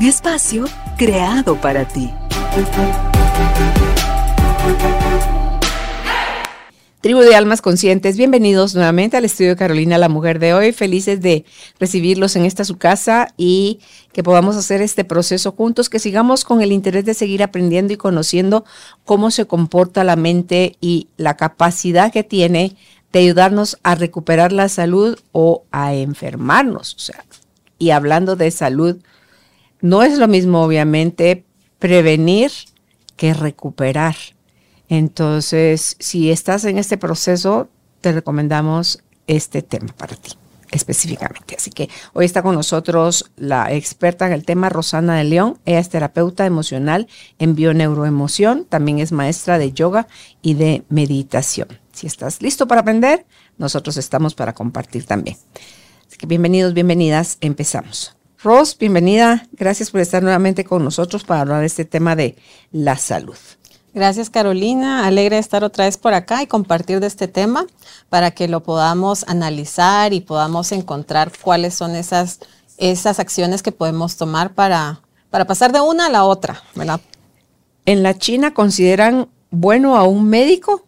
Un espacio creado para ti. Tribu de Almas Conscientes, bienvenidos nuevamente al estudio Carolina, la mujer de hoy. Felices de recibirlos en esta su casa y que podamos hacer este proceso juntos, que sigamos con el interés de seguir aprendiendo y conociendo cómo se comporta la mente y la capacidad que tiene de ayudarnos a recuperar la salud o a enfermarnos. O sea, y hablando de salud, no es lo mismo, obviamente, prevenir que recuperar. Entonces, si estás en este proceso, te recomendamos este tema para ti específicamente. Así que hoy está con nosotros la experta en el tema, Rosana de León. Ella es terapeuta emocional en bioneuroemoción, también es maestra de yoga y de meditación. Si estás listo para aprender, nosotros estamos para compartir también. Así que bienvenidos, bienvenidas, empezamos. Ros, bienvenida. Gracias por estar nuevamente con nosotros para hablar de este tema de la salud. Gracias Carolina, alegre de estar otra vez por acá y compartir de este tema para que lo podamos analizar y podamos encontrar cuáles son esas, esas acciones que podemos tomar para, para pasar de una a la otra, ¿verdad? En la China consideran bueno a un médico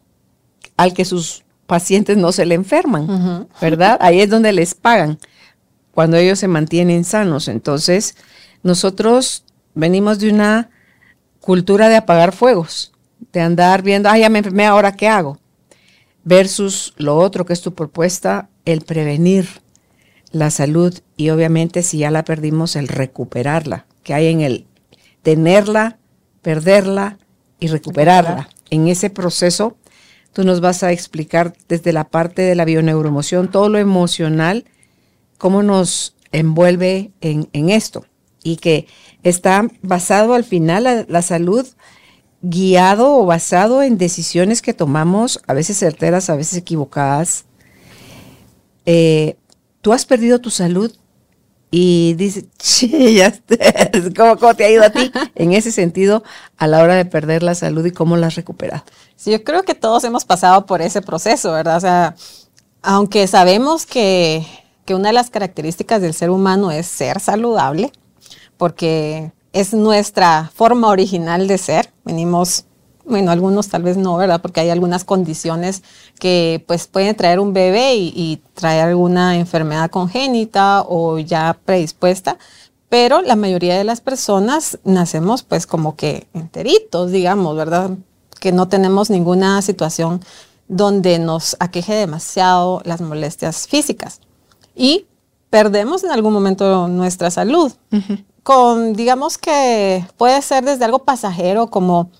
al que sus pacientes no se le enferman, ¿verdad? Ahí es donde les pagan cuando ellos se mantienen sanos. Entonces, nosotros venimos de una cultura de apagar fuegos, de andar viendo, ah, ya me enfermé, ahora qué hago, versus lo otro que es tu propuesta, el prevenir la salud y obviamente si ya la perdimos, el recuperarla, que hay en el tenerla, perderla y recuperarla. En ese proceso, tú nos vas a explicar desde la parte de la bioneuroemoción, todo lo emocional, cómo nos envuelve en, en esto y que está basado al final la, salud guiado o basado en decisiones que tomamos, a veces certeras, a veces equivocadas. Eh, tú has perdido tu salud y dices, ya ¿Cómo, ¿Cómo, te ha ido a ti en ese sentido a la hora de perder la salud y cómo la has recuperado? Sí, yo creo que todos hemos pasado por ese proceso, ¿verdad? O sea, aunque sabemos que, que una de las características del ser humano es ser saludable, porque es nuestra forma original de ser. Venimos, bueno, algunos tal vez no, ¿verdad? Porque hay algunas condiciones que pues pueden traer un bebé y, traer alguna enfermedad congénita o ya predispuesta. Pero la mayoría de las personas nacemos pues como que enteritos, digamos, ¿verdad? Que no tenemos ninguna situación donde nos aqueje demasiado las molestias físicas. Y perdemos en algún momento nuestra salud con, digamos que puede ser desde algo pasajero como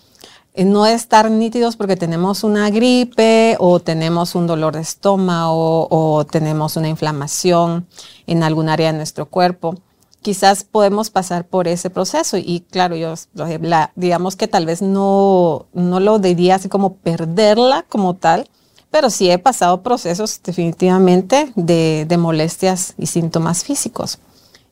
eh, no estar nítidos porque tenemos una gripe o tenemos un dolor de estómago o tenemos una inflamación en algún área de nuestro cuerpo. Quizás podemos pasar por ese proceso y claro, yo digamos que tal vez no, no lo diría así como perderla como tal, pero sí he pasado procesos definitivamente de, de molestias y síntomas físicos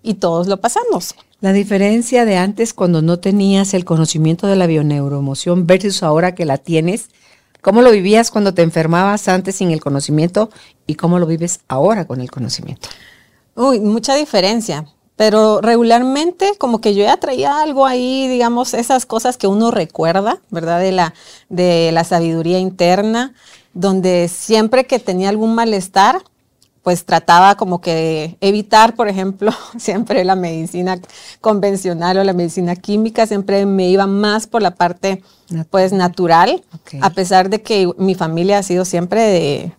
y todos lo pasamos. La diferencia de antes cuando no tenías el conocimiento de la bioneuroemoción versus ahora que la tienes, ¿cómo lo vivías cuando te enfermabas antes sin el conocimiento y cómo lo vives ahora con el conocimiento? Uy, mucha diferencia. Pero regularmente como que yo ya traía algo ahí, digamos, esas cosas que uno recuerda, ¿verdad? De la, de la sabiduría interna, donde siempre que tenía algún malestar, pues trataba como que evitar, por ejemplo, siempre la medicina convencional o la medicina química, siempre me iba más por la parte pues natural, a pesar de que mi familia ha sido siempre de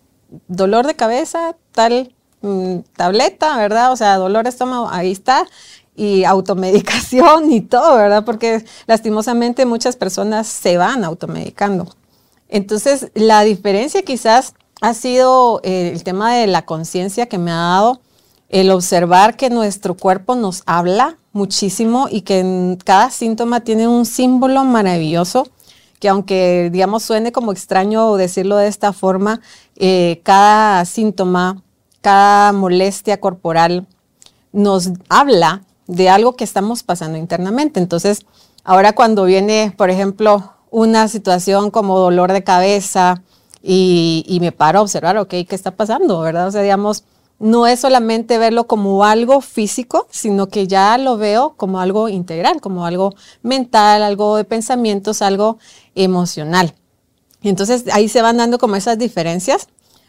dolor de cabeza, tal mm, tableta, ¿verdad? O sea, dolor de estómago, ahí está, y automedicación y todo, ¿verdad? Porque lastimosamente muchas personas se van automedicando. Entonces, la diferencia quizás ha sido eh, el tema de la conciencia que me ha dado el observar que nuestro cuerpo nos habla muchísimo y que cada síntoma tiene un símbolo maravilloso que aunque, digamos, suene como extraño decirlo de esta forma, eh, cada síntoma, cada molestia corporal nos habla de algo que estamos pasando internamente. Entonces, ahora cuando viene, por ejemplo, una situación como dolor de cabeza y, y me paro a observar, ok, ¿qué está pasando? ¿Verdad? O sea, digamos, no es solamente verlo como algo físico, sino que ya lo veo como algo integral, como algo mental, algo de pensamientos, algo emocional. Entonces ahí se van dando como esas diferencias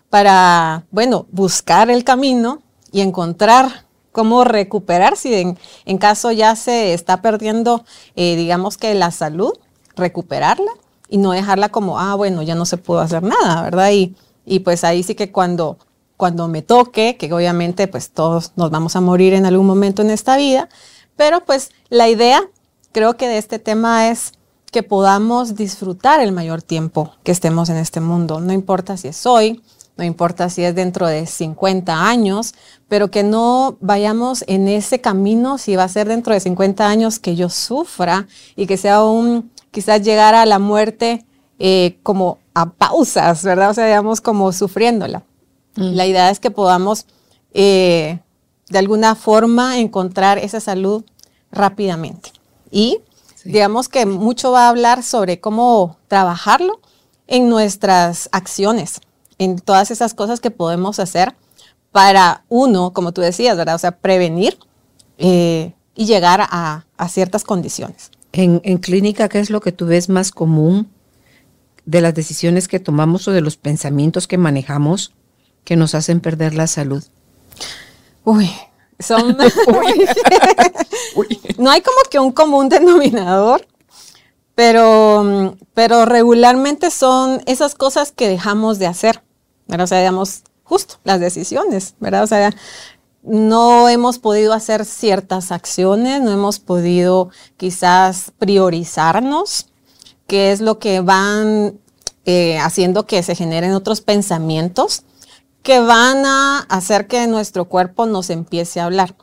para, bueno, buscar el camino y encontrar cómo recuperar si en, caso ya se está perdiendo, eh, digamos que la salud, recuperarla y no dejarla como, ah, bueno, ya no se pudo hacer nada, ¿verdad? Y, y pues ahí sí que cuando cuando me toque, que obviamente pues todos nos vamos a morir en algún momento en esta vida, pero pues la idea creo que de este tema es que podamos disfrutar el mayor tiempo que estemos en este mundo. No importa si es hoy, no importa si es dentro de 50 años, pero que no vayamos en ese camino, si va a ser dentro de 50 años que yo sufra y que sea un, quizás llegar a la muerte eh, como a pausas, ¿verdad? O sea, digamos como sufriéndola. Mm. La idea es que podamos eh, de alguna forma encontrar esa salud rápidamente. Y digamos que mucho va a hablar sobre cómo trabajarlo en nuestras acciones, en todas esas cosas que podemos hacer para uno, como tú decías, ¿verdad? O sea, prevenir eh, y llegar a, ciertas condiciones. En, en, clínica, ¿qué es lo que tú ves más común de las decisiones que tomamos o de los pensamientos que manejamos que nos hacen perder la salud? Uy, son... no hay como que un común denominador, pero, pero regularmente son esas cosas que dejamos de hacer, ¿verdad? O sea, digamos, justo las decisiones, ¿verdad? O sea, no hemos podido hacer ciertas acciones, no hemos podido quizás priorizarnos, qué es lo que van eh, haciendo que se generen otros pensamientos que van a hacer que nuestro cuerpo nos empiece a hablar.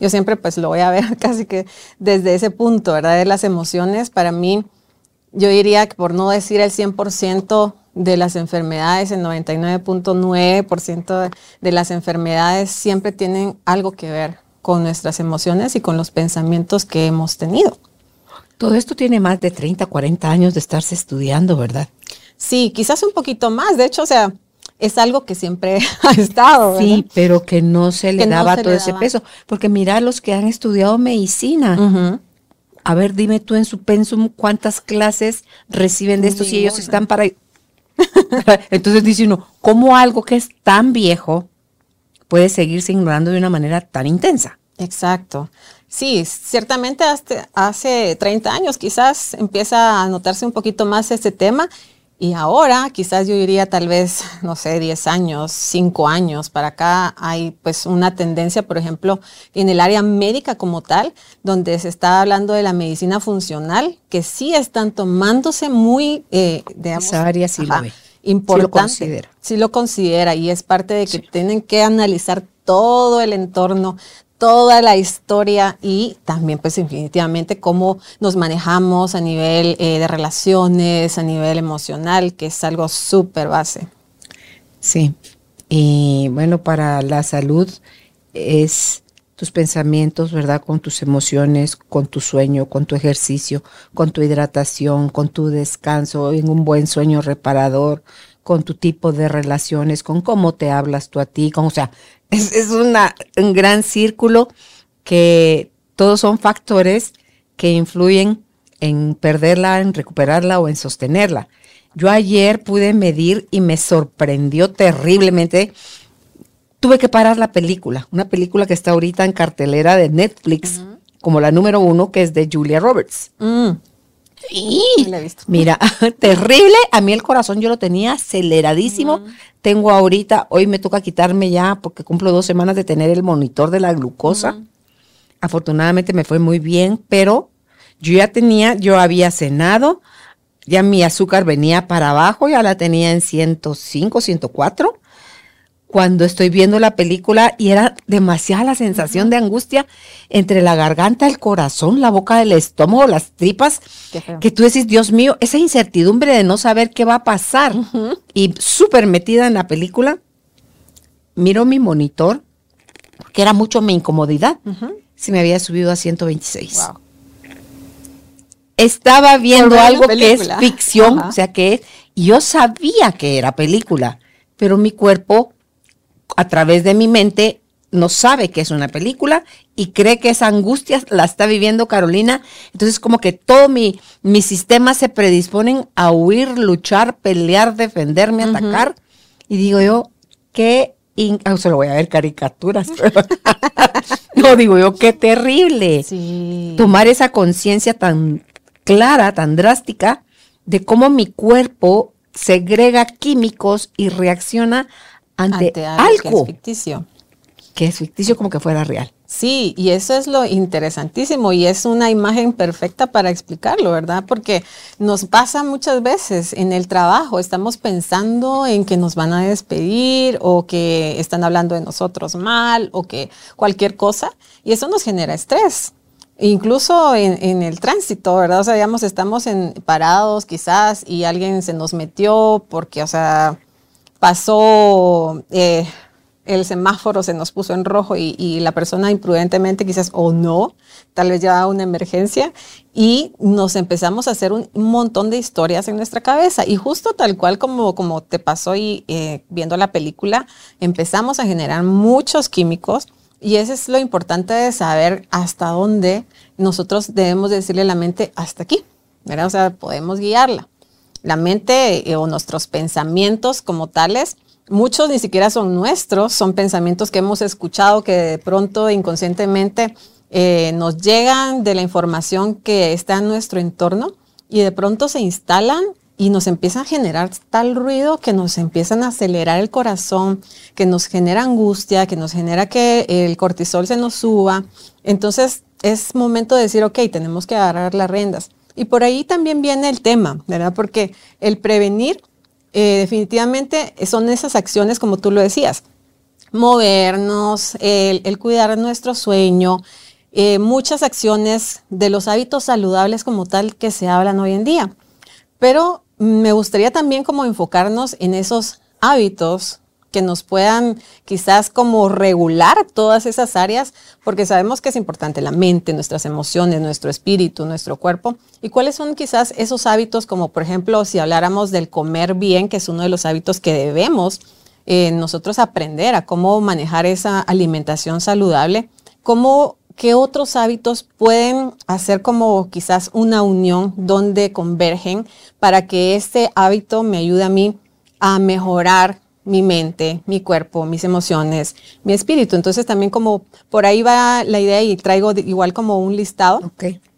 Yo siempre pues lo voy a ver casi que desde ese punto, ¿verdad? De las emociones, para mí, yo diría que por no decir el 100% de las enfermedades, el 99.9% de las enfermedades siempre tienen algo que ver con nuestras emociones y con los pensamientos que hemos tenido. Todo esto tiene más de 30, 40 años de estarse estudiando, ¿verdad? Sí, quizás un poquito más. De hecho, o sea, es algo que siempre ha estado. Sí, pero que no se le daba todo ese peso. Porque mira los que han estudiado medicina. A ver, dime tú en su pensum cuántas clases reciben de esto si ellos están para... Entonces dice uno, ¿cómo algo que es tan viejo puede seguirse ignorando de una manera tan intensa? Exacto. Sí, ciertamente hace 30 años quizás empieza a notarse un poquito más este tema y ahora, quizás yo diría tal vez, no sé, 10 años, 5 años para acá, hay pues una tendencia, por ejemplo, en el área médica como tal, donde se está hablando de la medicina funcional, que sí están tomándose muy, eh, digamos, Esa área sí lo ve. importante. Sí lo considera. Sí lo considera y es parte de que tienen que analizar todo el entorno, toda la historia y también pues definitivamente cómo nos manejamos a nivel eh, de relaciones, a nivel emocional, que es algo súper base. Sí, y bueno, para la salud es tus pensamientos, ¿verdad? Con tus emociones, con tu sueño, con tu ejercicio, con tu hidratación, con tu descanso, en un buen sueño reparador, con tu tipo de relaciones, con cómo te hablas tú a ti, con, o sea, es, una, un gran círculo que todos son factores que influyen en perderla, en recuperarla o en sostenerla. Yo ayer pude medir y me sorprendió terriblemente. Tuve que parar la película, una película que está ahorita en cartelera de Netflix, como la número uno, que es de Julia Roberts. Mm. Y, Mira, terrible. A mí el corazón yo lo tenía aceleradísimo. Tengo ahorita, hoy me toca quitarme ya porque cumplo dos semanas de tener el monitor de la glucosa. Afortunadamente me fue muy bien, pero yo ya tenía, yo había cenado, ya mi azúcar venía para abajo, ya la tenía en 105, 104. Cuando estoy viendo la película y era demasiada la sensación de angustia entre la garganta, el corazón, la boca del estómago, las tripas, que tú decís, Dios mío, esa incertidumbre de no saber qué va a pasar. Y súper metida en la película. Miro mi monitor, que era mucho mi incomodidad, si me había subido a 126. Estaba viendo algo que es ficción, o sea que yo sabía que era película, pero mi cuerpo a través de mi mente no sabe que es una película y cree que esa angustia la está viviendo Carolina. Entonces como que todo mi, mi sistema se predisponen a huir, luchar, pelear, defenderme, atacar. Y digo yo, qué... Ah, se lo voy a ver caricaturas. no, digo yo, qué terrible. Tomar esa conciencia tan clara, tan drástica, de cómo mi cuerpo segrega químicos y reacciona ante, algo, que es ficticio. Que es ficticio como que fuera real. Sí, y eso es lo interesantísimo y es una imagen perfecta para explicarlo, ¿verdad? Porque nos pasa muchas veces en el trabajo, estamos pensando en que nos van a despedir o que están hablando de nosotros mal o que cualquier cosa y eso nos genera estrés. Incluso en, el tránsito, ¿verdad? O sea, digamos, estamos en, parados quizás y alguien se nos metió porque, o sea, pasó eh, el semáforo, se nos puso en rojo y, la persona imprudentemente quizás o no, tal vez ya una emergencia y nos empezamos a hacer un, montón de historias en nuestra cabeza y justo tal cual como, como te pasó y eh, viendo la película, empezamos a generar muchos químicos y eso es lo importante de saber hasta dónde nosotros debemos decirle a la mente hasta aquí. O sea, podemos guiarla la mente eh, o nuestros pensamientos como tales, muchos ni siquiera son nuestros, son pensamientos que hemos escuchado que de pronto inconscientemente eh, nos llegan de la información que está en nuestro entorno y de pronto se instalan y nos empiezan a generar tal ruido que nos empiezan a acelerar el corazón, que nos genera angustia, que nos genera que el cortisol se nos suba. Entonces es momento de decir, ok, tenemos que agarrar las riendas. Y por ahí también viene el tema, ¿verdad? Porque el prevenir eh, definitivamente son esas acciones, como tú lo decías, movernos, el, cuidar nuestro sueño, eh, muchas acciones de los hábitos saludables como tal que se hablan hoy en día. Pero me gustaría también como enfocarnos en esos hábitos que nos puedan quizás como regular todas esas áreas, porque sabemos que es importante la mente, nuestras emociones, nuestro espíritu, nuestro cuerpo. ¿Y cuáles son quizás esos hábitos, como por ejemplo, si habláramos del comer bien, que es uno de los hábitos que debemos eh, nosotros aprender a cómo manejar esa alimentación saludable? ¿Cómo ¿qué otros hábitos pueden hacer como quizás una unión donde convergen para que este hábito me ayude a mí a mejorar mi mente, mi cuerpo, mis emociones, mi espíritu. Entonces también como por ahí va la idea y traigo igual como un listado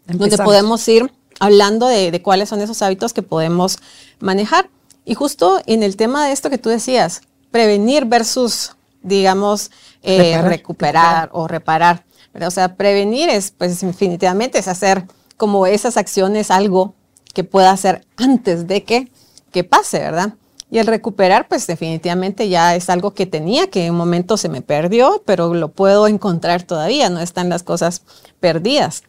donde podemos ir hablando de, cuáles son esos hábitos que podemos manejar. Y justo en el tema de esto que tú decías, prevenir versus, digamos, eh, recuperar, o reparar. O sea, prevenir es, pues definitivamente es hacer como esas acciones algo que pueda hacer antes de que, que pase, ¿verdad? Y el recuperar, pues definitivamente ya es algo que tenía, que en un momento se me perdió, pero lo puedo encontrar todavía, no están las cosas perdidas.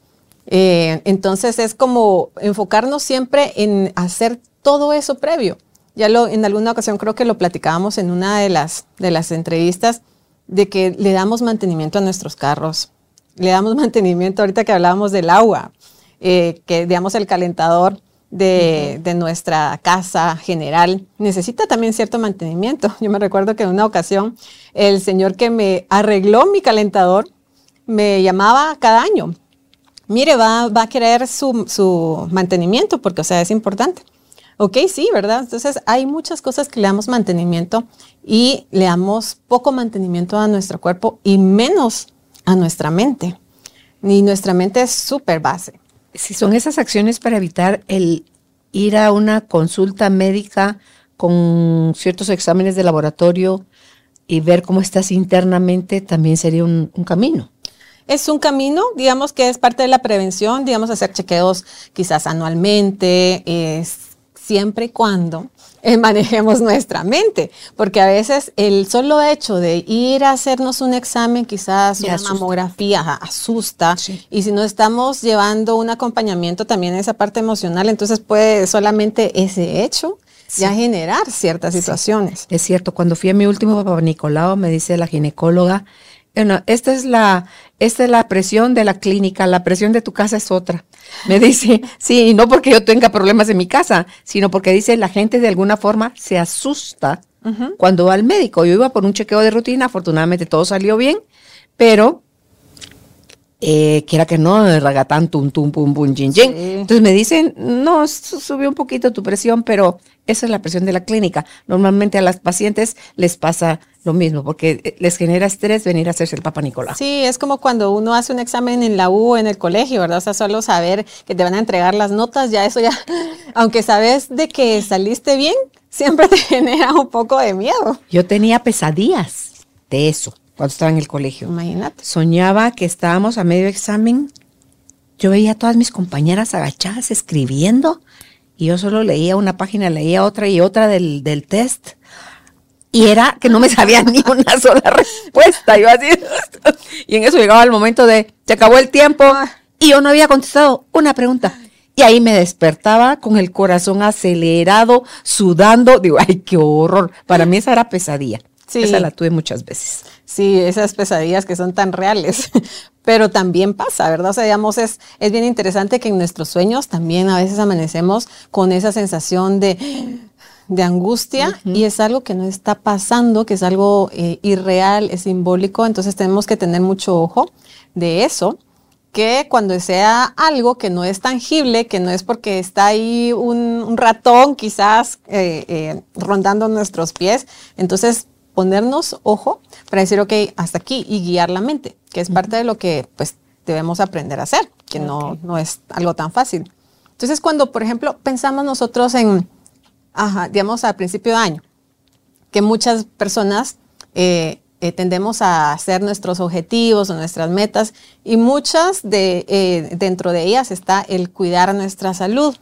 Eh, entonces es como enfocarnos siempre en hacer todo eso previo. Ya lo, en alguna ocasión creo que lo platicábamos en una de las, de las entrevistas, de que le damos mantenimiento a nuestros carros, le damos mantenimiento, ahorita que hablábamos del agua, eh, que digamos el calentador, de, nuestra casa general necesita también cierto mantenimiento. Yo me recuerdo que en una ocasión el señor que me arregló mi calentador me llamaba cada año. Mire, va, va a querer su, su, mantenimiento porque, o sea, es importante. Ok, sí, ¿verdad? Entonces hay muchas cosas que le damos mantenimiento y le damos poco mantenimiento a nuestro cuerpo y menos a nuestra mente. Y nuestra mente es súper base si son esas acciones para evitar el ir a una consulta médica con ciertos exámenes de laboratorio y ver cómo estás internamente, también sería un, camino. Es un camino, digamos que es parte de la prevención, digamos, hacer chequeos quizás anualmente, es siempre y cuando eh, manejemos nuestra mente, porque a veces el solo hecho de ir a hacernos un examen, quizás una mamografía, asusta, y si no estamos llevando un acompañamiento también en esa parte emocional, entonces puede solamente ese hecho ya generar ciertas situaciones. Es cierto, cuando fui a mi último papá Nicolau, me dice la ginecóloga, bueno, esta es la, esta es la presión de la clínica, la presión de tu casa es otra. Me dice, sí, no porque yo tenga problemas en mi casa, sino porque dice la gente de alguna forma se asusta cuando va al médico. Yo iba por un chequeo de rutina, afortunadamente todo salió bien, pero eh, quiera que no, ragatán, tum, tum, pum, pum, jin, jin. Entonces me dicen, no, subió un poquito tu presión, pero esa es la presión de la clínica. Normalmente a las pacientes les pasa lo mismo, porque eh, les genera estrés venir a hacerse el Papa Nicolás. Sí, es como cuando uno hace un examen en la U o en el colegio, ¿verdad? O sea, solo saber que te van a entregar las notas, ya eso ya, aunque sabes de que saliste bien, siempre te genera un poco de miedo. Yo tenía pesadillas de eso cuando estaba en el colegio. Imagínate. Soñaba que estábamos a medio examen. Yo veía a todas mis compañeras agachadas escribiendo y yo solo leía una página, leía otra y otra del, del test. Y era que no me sabía ni una sola respuesta. Yo así, y en eso llegaba el momento de, se acabó el tiempo y yo no había contestado una pregunta. Y ahí me despertaba con el corazón acelerado, sudando. Digo, ay, qué horror. Para mí esa era pesadilla. Sí. Esa la tuve muchas veces. Sí, esas pesadillas que son tan reales, pero también pasa, ¿verdad? O sea, digamos, es, es bien interesante que en nuestros sueños también a veces amanecemos con esa sensación de, de angustia y es algo que no está pasando, que es algo eh, irreal, es simbólico, entonces tenemos que tener mucho ojo de eso que cuando sea algo que no es tangible, que no es porque está ahí un, ratón quizás eh, eh, rondando nuestros pies, entonces ponernos ojo para decir, ok, hasta aquí y guiar la mente, que es parte de lo que pues debemos aprender a hacer, que no, no es algo tan fácil. Entonces, cuando, por ejemplo, pensamos nosotros en, ajá, digamos, al principio de año, que muchas personas eh, eh, tendemos a hacer nuestros objetivos o nuestras metas y muchas de, eh, dentro de ellas está el cuidar nuestra salud,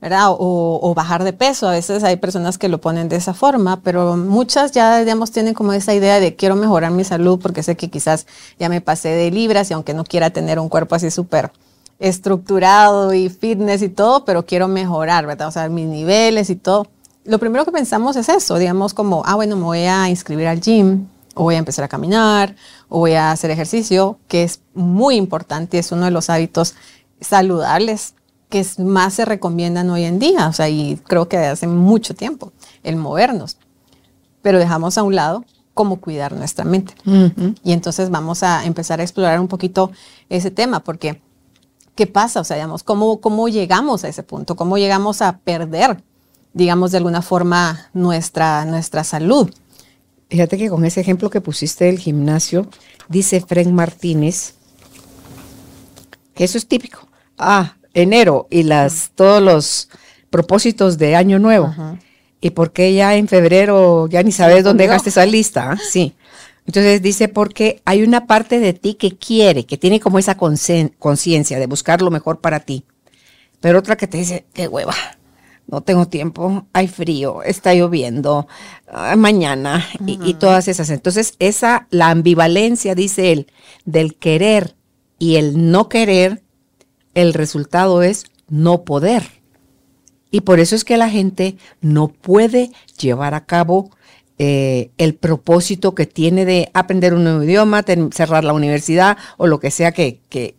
¿verdad? O, bajar de peso. A veces hay personas que lo ponen de esa forma, pero muchas ya, digamos, tienen como esa idea de quiero mejorar mi salud porque sé que quizás ya me pasé de libras y aunque no quiera tener un cuerpo así súper estructurado y fitness y todo, pero quiero mejorar, ¿verdad? O sea, mis niveles y todo. Lo primero que pensamos es eso, digamos como, ah, bueno, me voy a inscribir al gym, o voy a empezar a caminar, o voy a hacer ejercicio, que es muy importante, es uno de los hábitos saludables que más se recomiendan hoy en día, o sea, y creo que hace mucho tiempo, el movernos. Pero dejamos a un lado cómo cuidar nuestra mente. Y entonces vamos a empezar a explorar un poquito ese tema, porque ¿qué pasa? O sea, digamos, ¿cómo, cómo llegamos a ese punto? ¿Cómo llegamos a perder, digamos, de alguna forma nuestra, nuestra salud? Fíjate que con ese ejemplo que pusiste del gimnasio, dice Frank Martínez, que eso es típico. Ah, enero y las todos los propósitos de año nuevo. ¿Y por qué ya en febrero ya ni sabes dónde dejaste esa lista? ¿ah? Sí. Entonces dice porque hay una parte de ti que quiere, que tiene como esa conciencia de buscar lo mejor para ti. Pero otra que te dice, qué hueva, no tengo tiempo, hay frío, está lloviendo, ah, mañana y, y, todas esas. Entonces esa, la ambivalencia, dice él, del querer y el no querer, el resultado es no poder. Y por eso es que la gente no puede llevar a cabo eh, el propósito que tiene de aprender un nuevo idioma, cerrar la universidad o lo que sea que, que,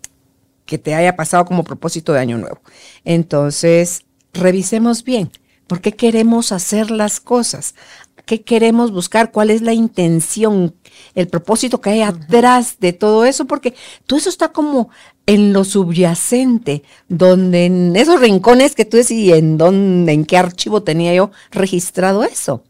que te haya pasado como propósito de año nuevo. Entonces, revisemos bien. ¿Por qué queremos hacer las cosas? ¿Qué queremos buscar? ¿Cuál es la intención? El propósito que hay atrás de todo eso, porque todo eso está como en lo subyacente, donde en esos rincones que tú decís, ¿en dónde, en qué archivo tenía yo registrado eso?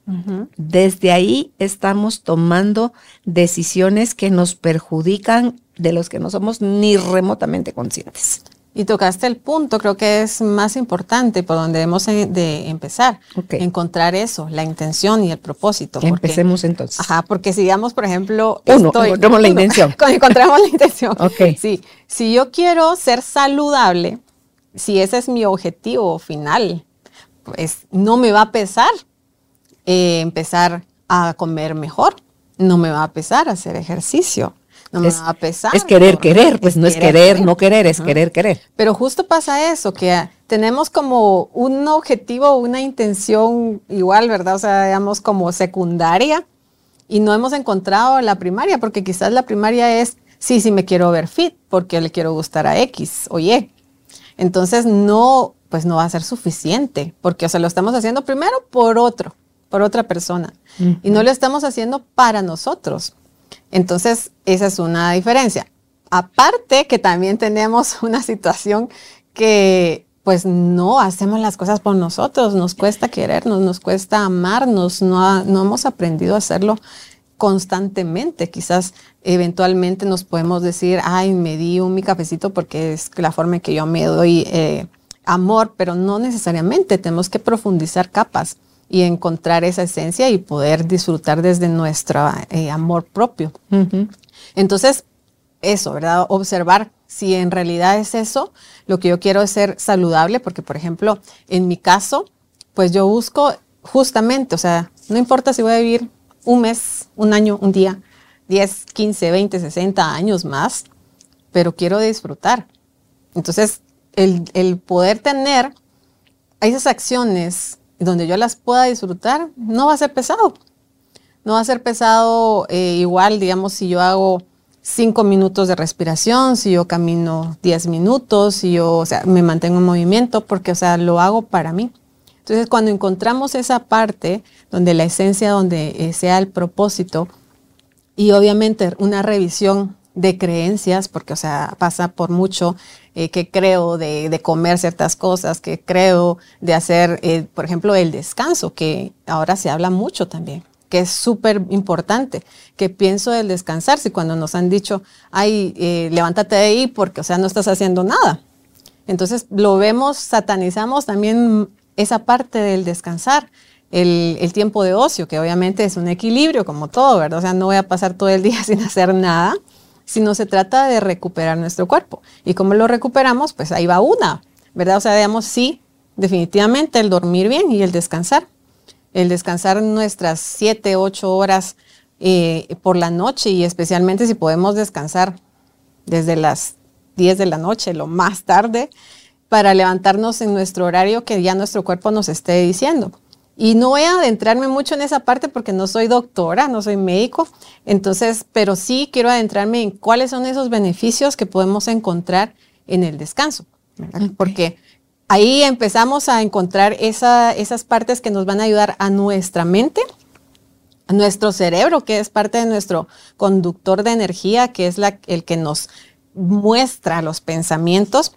Desde ahí estamos tomando decisiones que nos perjudican de los que no somos ni remotamente conscientes. Y tocaste el punto, creo que es más importante por donde debemos de empezar. Encontrar eso, la intención y el propósito. Empecemos entonces. Ajá, porque si digamos, por ejemplo, uno, encontramos la intención. encontramos la intención. ok. Sí, si yo quiero ser saludable, si ese es mi objetivo final, pues no me va a pesar eh, empezar a comer mejor, no me va a pesar hacer ejercicio, no va a pesar. Es querer, querer, pues no es querer, no querer, es querer, querer. Pero justo pasa eso, que tenemos como un objetivo, una intención igual, ¿verdad? O sea, digamos como secundaria y no hemos encontrado la primaria, porque quizás la primaria es, sí, sí me quiero ver fit, porque le quiero gustar a X o Y. Entonces no, pues no va a ser suficiente, porque o sea, lo estamos haciendo primero por otro, por otra persona, y no lo estamos haciendo para nosotros. Entonces, esa es una diferencia. Aparte que también tenemos una situación que pues no hacemos las cosas por nosotros, nos cuesta querernos, nos cuesta amarnos, no, no hemos aprendido a hacerlo constantemente. Quizás eventualmente nos podemos decir, ay, me di un mi cafecito porque es la forma en que yo me doy eh, amor, pero no necesariamente. Tenemos que profundizar capas y encontrar esa esencia y poder disfrutar desde nuestro eh, amor propio. Entonces, eso, ¿verdad? Observar si en realidad es eso, lo que yo quiero es ser saludable, porque por ejemplo, en mi caso, pues yo busco justamente, o sea, no importa si voy a vivir un mes, un año, un día, 10, 15, 20, 60 años más, pero quiero disfrutar. Entonces, el, el poder tener esas acciones donde yo las pueda disfrutar, no va a ser pesado. No va a ser pesado eh, igual, digamos, si yo hago cinco minutos de respiración, si yo camino 10 minutos, si yo, o sea, me mantengo en movimiento, porque, o sea, lo hago para mí. Entonces, cuando encontramos esa parte donde la esencia, donde eh, sea el propósito, y obviamente una revisión de creencias, porque, o sea, pasa por mucho eh, que creo de, comer ciertas cosas, que creo de hacer, eh, por ejemplo, el descanso, que ahora se habla mucho también que es súper importante, que pienso del descansar, si cuando nos han dicho, ay, eh, levántate de ahí porque, o sea, no estás haciendo nada. Entonces lo vemos, satanizamos también esa parte del descansar, el, el, tiempo de ocio, que obviamente es un equilibrio como todo, ¿verdad? O sea, no voy a pasar todo el día sin hacer nada, sino se trata de recuperar nuestro cuerpo. ¿Y cómo lo recuperamos? Pues ahí va una, ¿verdad? O sea, digamos, sí, definitivamente el dormir bien y el descansar el descansar nuestras 7, 8 horas eh, por la noche y especialmente si podemos descansar desde las 10 de la noche, lo más tarde, para levantarnos en nuestro horario que ya nuestro cuerpo nos esté diciendo. Y no voy a adentrarme mucho en esa parte porque no soy doctora, no soy médico, entonces, pero sí quiero adentrarme en cuáles son esos beneficios que podemos encontrar en el descanso, porque ahí empezamos a encontrar esas partes que nos van a ayudar a nuestra mente, a nuestro cerebro, que es parte de nuestro conductor de energía, que es el que nos muestra los pensamientos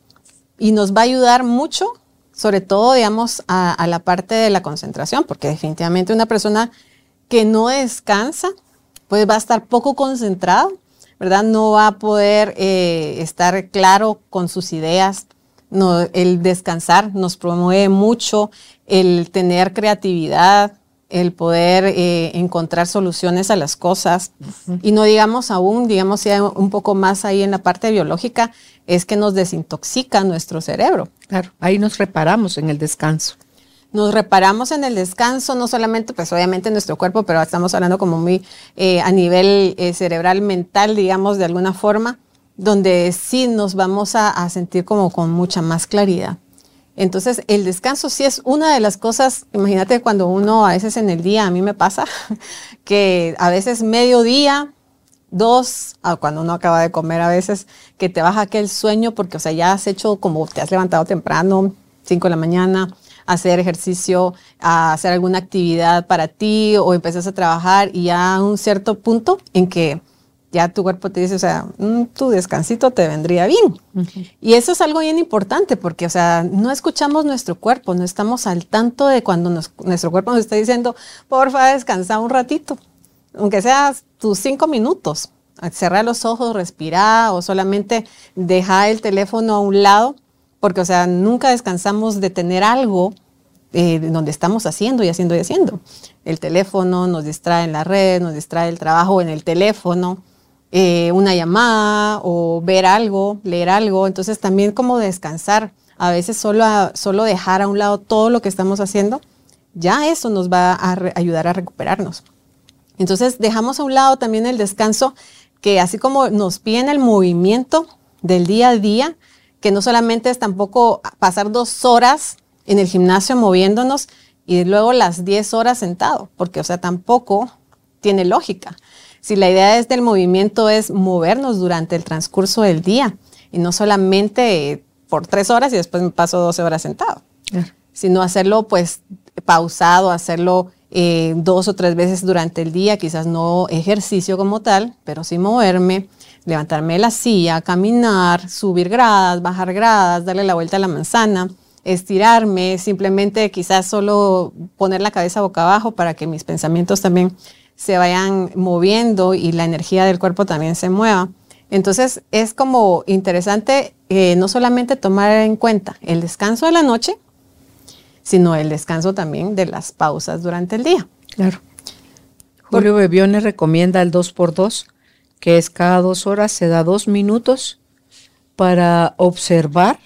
y nos va a ayudar mucho, sobre todo, digamos, a, la parte de la concentración, porque definitivamente una persona que no descansa, pues va a estar poco concentrado, ¿verdad? No va a poder eh, estar claro con sus ideas, el descansar nos promueve mucho, el tener creatividad, el poder eh, encontrar soluciones a las cosas. Y no digamos aún, digamos ya un poco más ahí en la parte biológica, es que nos desintoxica nuestro cerebro. Claro, ahí nos reparamos en el descanso. Nos reparamos en el descanso, no solamente, pues obviamente nuestro cuerpo, pero estamos hablando como muy eh, a nivel eh, cerebral, mental, digamos, de alguna forma donde sí nos vamos a, sentir como con mucha más claridad. Entonces, el descanso sí es una de las cosas, imagínate cuando uno a veces en el día, a mí me pasa, que a veces mediodía, dos, cuando uno acaba de comer a veces, que te baja aquel sueño porque, o sea, ya has hecho como te has levantado temprano, cinco de la mañana, hacer ejercicio, a hacer alguna actividad para ti o empiezas a trabajar y ya a un cierto punto en que ya tu cuerpo te dice, o sea, mm, tu descansito te vendría bien. Y eso es algo bien importante porque, o sea, no escuchamos nuestro cuerpo, no estamos al tanto de cuando nuestro cuerpo nos está diciendo, porfa, descansa un ratito, aunque sea tus cinco minutos. Cerrar los ojos, respirar o solamente dejar el teléfono a un lado, porque, o sea, nunca descansamos de tener algo eh, donde estamos haciendo y haciendo y haciendo. El teléfono nos distrae en la red, nos distrae el trabajo en el teléfono eh, una llamada o ver algo, leer algo. Entonces también como descansar, a veces solo, solo dejar a un lado todo lo que estamos haciendo, ya eso nos va a ayudar a recuperarnos. Entonces dejamos a un lado también el descanso, que así como nos pide el movimiento del día a día, que no solamente es tampoco pasar dos horas en el gimnasio moviéndonos y luego las 10 horas sentado, porque o sea, tampoco tiene lógica. Si la idea es del movimiento es movernos durante el transcurso del día y no solamente por tres horas y después me paso 12 horas sentado, sino hacerlo pues pausado, hacerlo eh, dos o tres veces durante el día, quizás no ejercicio como tal, pero sí moverme, levantarme de la silla, caminar, subir gradas, bajar gradas, darle la vuelta a la manzana, estirarme, simplemente quizás solo poner la cabeza boca abajo para que mis pensamientos también se vayan moviendo y la energía del cuerpo también se mueva. Entonces es como interesante eh, no solamente tomar en cuenta el descanso de la noche, sino el descanso también de las pausas durante el día. Claro. Julio Bebione recomienda el 2x2, que es cada dos horas se da dos minutos para observar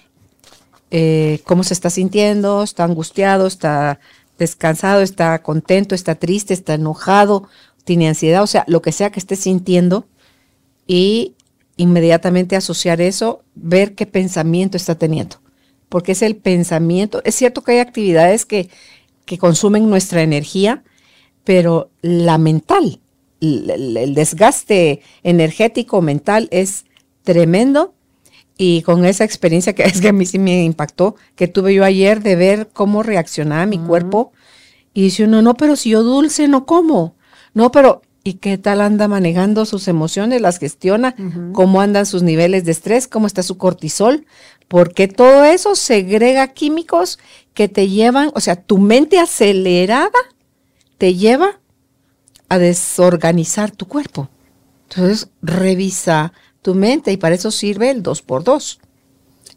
eh, cómo se está sintiendo, está angustiado, está descansado, está contento, está triste, está enojado, tiene ansiedad, o sea, lo que sea que esté sintiendo y inmediatamente asociar eso, ver qué pensamiento está teniendo, porque es el pensamiento, es cierto que hay actividades que, que consumen nuestra energía, pero la mental, el, el desgaste energético mental es tremendo y con esa experiencia que es que a mí sí me impactó, que tuve yo ayer de ver cómo reaccionaba mi cuerpo. Y dice uno, no, pero si yo dulce no como. No, pero ¿y qué tal anda manejando sus emociones? ¿Las gestiona? ¿Cómo andan sus niveles de estrés? ¿Cómo está su cortisol? Porque todo eso segrega químicos que te llevan, o sea, tu mente acelerada te lleva a desorganizar tu cuerpo. Entonces, revisa tu mente y para eso sirve el 2x2.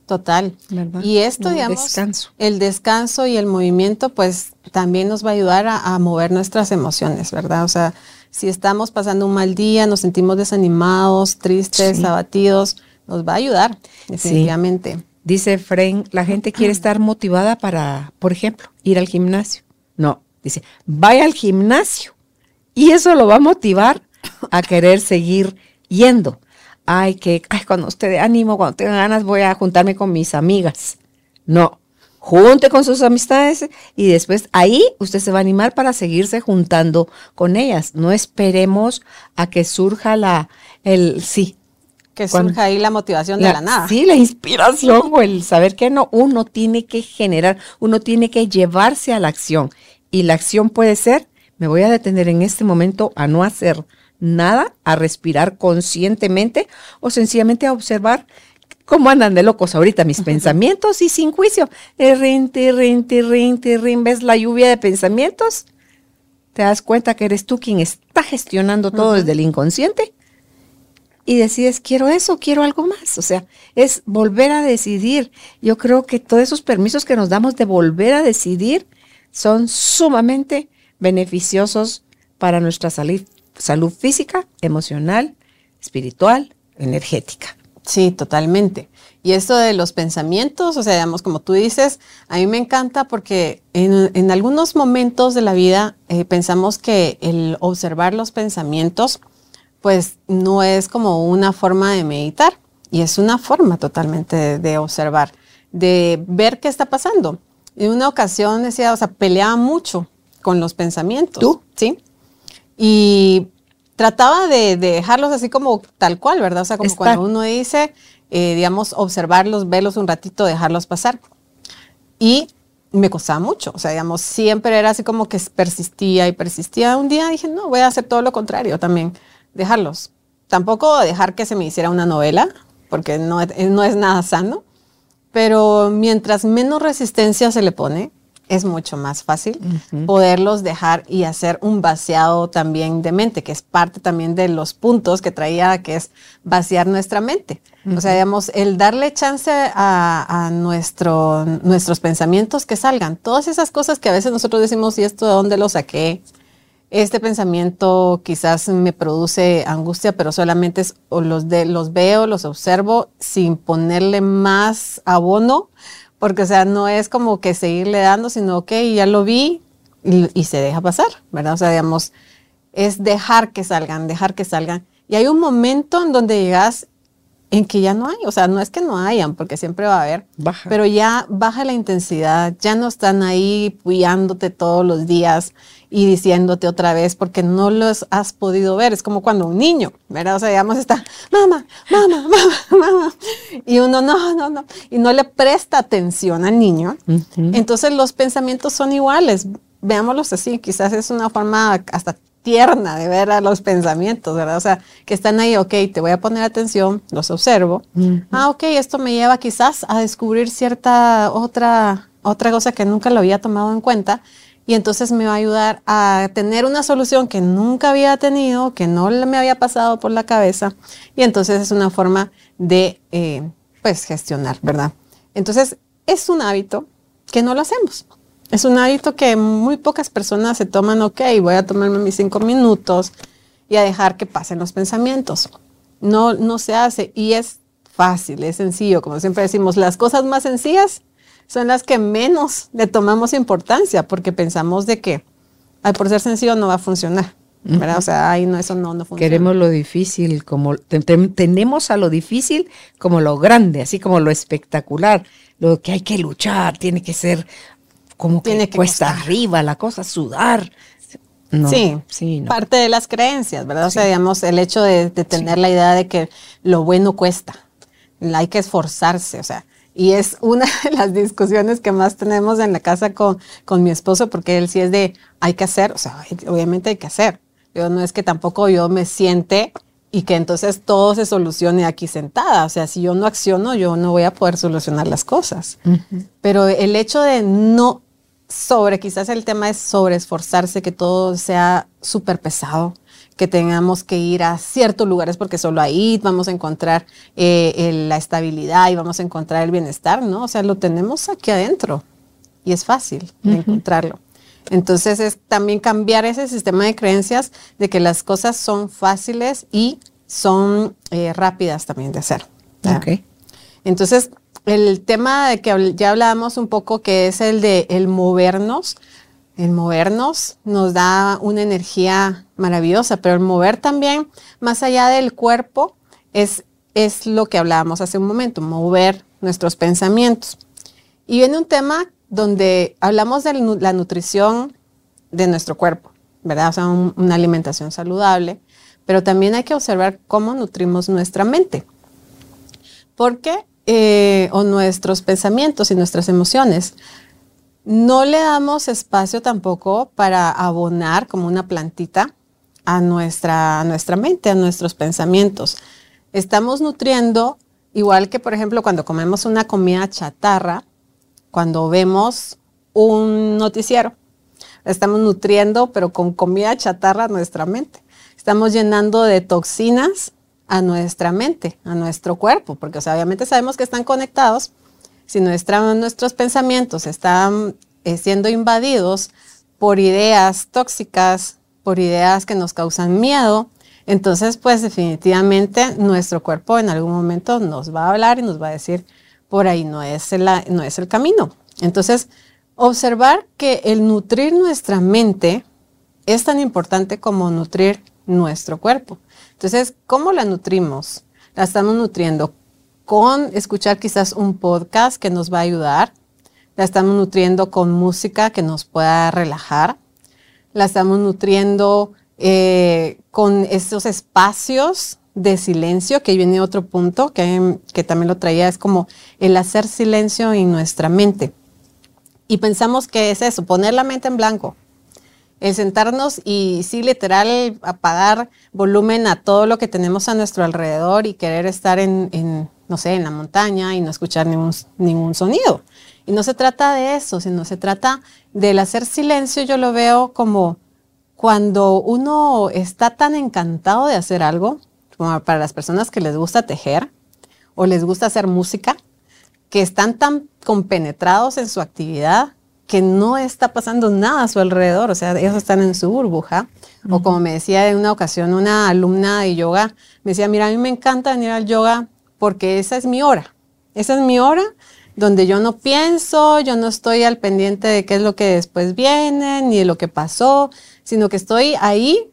Total. Y esto, digamos, el descanso y el movimiento, pues también nos va a ayudar a, mover nuestras emociones, ¿verdad? O sea, si estamos pasando un mal día, nos sentimos desanimados, tristes, abatidos, nos va a ayudar, definitivamente. Dice Fren, la gente quiere estar motivada para, por ejemplo, ir al gimnasio. No, dice, vaya al gimnasio. Y eso lo va a motivar a querer seguir yendo ay, que ay, cuando usted ánimo, cuando tenga ganas, voy a juntarme con mis amigas. No, junte con sus amistades y después ahí usted se va a animar para seguirse juntando con ellas. No esperemos a que surja la, el, sí. Que surja ahí la motivación de la nada. Sí, la inspiración o el saber que no, uno tiene que generar, uno tiene que llevarse a la acción. Y la acción puede ser, me voy a detener en este momento a no hacer nada, a respirar conscientemente o sencillamente a observar cómo andan de locos ahorita mis pensamientos y sin juicio. Rin, rin, rin, rin, ves la lluvia de pensamientos. Te das cuenta que eres tú quien está gestionando todo desde el inconsciente y decides, quiero eso, quiero algo más. O sea, es volver a decidir. Yo creo que todos esos permisos que nos damos de volver a decidir son sumamente beneficiosos para nuestra salud salud física, emocional, espiritual, energética. Sí, totalmente. Y esto de los pensamientos, o sea, digamos, como tú dices, a mí me encanta porque en, algunos momentos de la vida eh, pensamos que el observar los pensamientos, pues no es como una forma de meditar, y es una forma totalmente de, de observar, de ver qué está pasando. En una ocasión decía, o sea, peleaba mucho con los pensamientos. ¿Tú? Sí. Y trataba de, dejarlos así como tal cual, ¿verdad? O sea, como cuando uno dice, eh, digamos, observarlos, verlos un ratito, dejarlos pasar. Y me costaba mucho, o sea, digamos, siempre era así como que persistía y persistía. Un día dije, no, voy a hacer todo lo contrario también, dejarlos. Tampoco dejar que se me hiciera una novela, porque no, no es nada sano, pero mientras menos resistencia se le pone, es mucho más fácil poderlos dejar y hacer un vaciado también de mente, que es parte también de los puntos que traía, que es vaciar nuestra mente. O sea, digamos, el darle chance a, nuestro, nuestros pensamientos que salgan. Todas esas cosas que a veces nosotros decimos, ¿y esto de dónde lo saqué? Este pensamiento quizás me produce angustia, pero solamente los, de, los veo, los observo sin ponerle más abono Porque, o sea, no es como que seguirle dando, sino, ok, ya lo vi y, y se deja pasar, ¿verdad? O sea, digamos, es dejar que salgan, dejar que salgan. Y hay un momento en donde llegas en que ya no hay, o sea, no es que no hayan, porque siempre va a haber, Baja. pero ya baja la intensidad, ya no están ahí puyándote todos los días y diciéndote otra vez porque no los has podido ver. Es como cuando un niño, ¿verdad? O sea, digamos, está, mamá, mamá, mamá, mamá, y uno no, no, no, y no le presta atención al niño. Entonces los pensamientos son iguales, veámoslos así, quizás es una forma hasta tierna de ver a los pensamientos, ¿verdad? O sea, que están ahí, ok, te voy a poner atención, los observo. Ah, ok, esto me lleva quizás a descubrir cierta otra, otra cosa que nunca lo había tomado en cuenta y entonces me va a ayudar a tener una solución que nunca había tenido, que no me había pasado por la cabeza y entonces es una forma de, eh, pues, gestionar, ¿verdad? Entonces, es un hábito que no lo hacemos. Es un hábito que muy pocas personas se toman, ok, voy a tomarme mis cinco minutos y a dejar que pasen los pensamientos. No, no se hace y es fácil, es sencillo. Como siempre decimos, las cosas más sencillas son las que menos le tomamos importancia porque pensamos de que ay, por ser sencillo no va a funcionar. ¿verdad? O sea, ay, no, eso no, no funciona. Queremos lo difícil, como te- te- tenemos a lo difícil como lo grande, así como lo espectacular, lo que hay que luchar, tiene que ser como que, Tiene que cuesta costar. arriba la cosa, sudar. No, sí, sí, no. parte de las creencias, ¿verdad? O sea, digamos, el hecho de, de tener la idea de que lo bueno cuesta, hay que esforzarse, o sea, y es una de las discusiones que más tenemos en la casa con, con mi esposo, porque él sí es de, hay que hacer, o sea, hay- obviamente hay que hacer. Yo no es que tampoco yo me siente y que entonces todo se solucione aquí sentada, o sea, si yo no acciono, yo no voy a poder solucionar las cosas. Pero el hecho de no sobre, quizás el tema es sobre esforzarse, que todo sea súper pesado, que tengamos que ir a ciertos lugares porque solo ahí vamos a encontrar eh, el- la estabilidad y vamos a encontrar el bienestar, ¿no? O sea, lo tenemos aquí adentro y es fácil de encontrarlo. Entonces es también cambiar ese sistema de creencias de que las cosas son fáciles y son eh, rápidas también de hacer. ¿verdad? Ok. Entonces, el tema de que ya hablábamos un poco, que es el de el movernos, el movernos nos da una energía maravillosa, pero el mover también, más allá del cuerpo, es, es lo que hablábamos hace un momento, mover nuestros pensamientos. Y viene un tema donde hablamos de la nutrición de nuestro cuerpo, ¿verdad? O sea, un- una alimentación saludable, pero también hay que observar cómo nutrimos nuestra mente porque, eh, o nuestros pensamientos y nuestras emociones, no le damos espacio tampoco para abonar como una plantita a nuestra, nuestra mente, a nuestros pensamientos. Estamos nutriendo, igual que por ejemplo cuando comemos una comida chatarra, cuando vemos un noticiero, estamos nutriendo, pero con comida chatarra nuestra mente. Estamos llenando de toxinas a nuestra mente, a nuestro cuerpo, porque obviamente sabemos que están conectados. Si nuestra- nuestros pensamientos están eh, siendo invadidos por ideas tóxicas, por ideas que nos causan miedo, entonces pues definitivamente nuestro cuerpo en algún momento nos va a hablar y nos va a decir, por ahí no es el, no es el camino. Entonces, observar que el nutrir nuestra mente es tan importante como nutrir nuestro cuerpo. Entonces, ¿cómo la nutrimos? La estamos nutriendo con escuchar quizás un podcast que nos va a ayudar. La estamos nutriendo con música que nos pueda relajar. La estamos nutriendo eh, con esos espacios de silencio, que viene otro punto que, que también lo traía, es como el hacer silencio en nuestra mente. Y pensamos que es eso, poner la mente en blanco. El sentarnos y sí, literal, apagar volumen a todo lo que tenemos a nuestro alrededor y querer estar en, en, no sé, en la montaña y no escuchar ningún, ningún sonido. Y no se trata de eso, sino se trata del hacer silencio. Yo lo veo como cuando uno está tan encantado de hacer algo, como para las personas que les gusta tejer o les gusta hacer música, que están tan compenetrados en su actividad que no está pasando nada a su alrededor, o sea, ellos están en su burbuja. O como me decía en una ocasión una alumna de yoga, me decía, mira, a mí me encanta venir al yoga porque esa es mi hora, esa es mi hora donde yo no pienso, yo no estoy al pendiente de qué es lo que después viene, ni de lo que pasó, sino que estoy ahí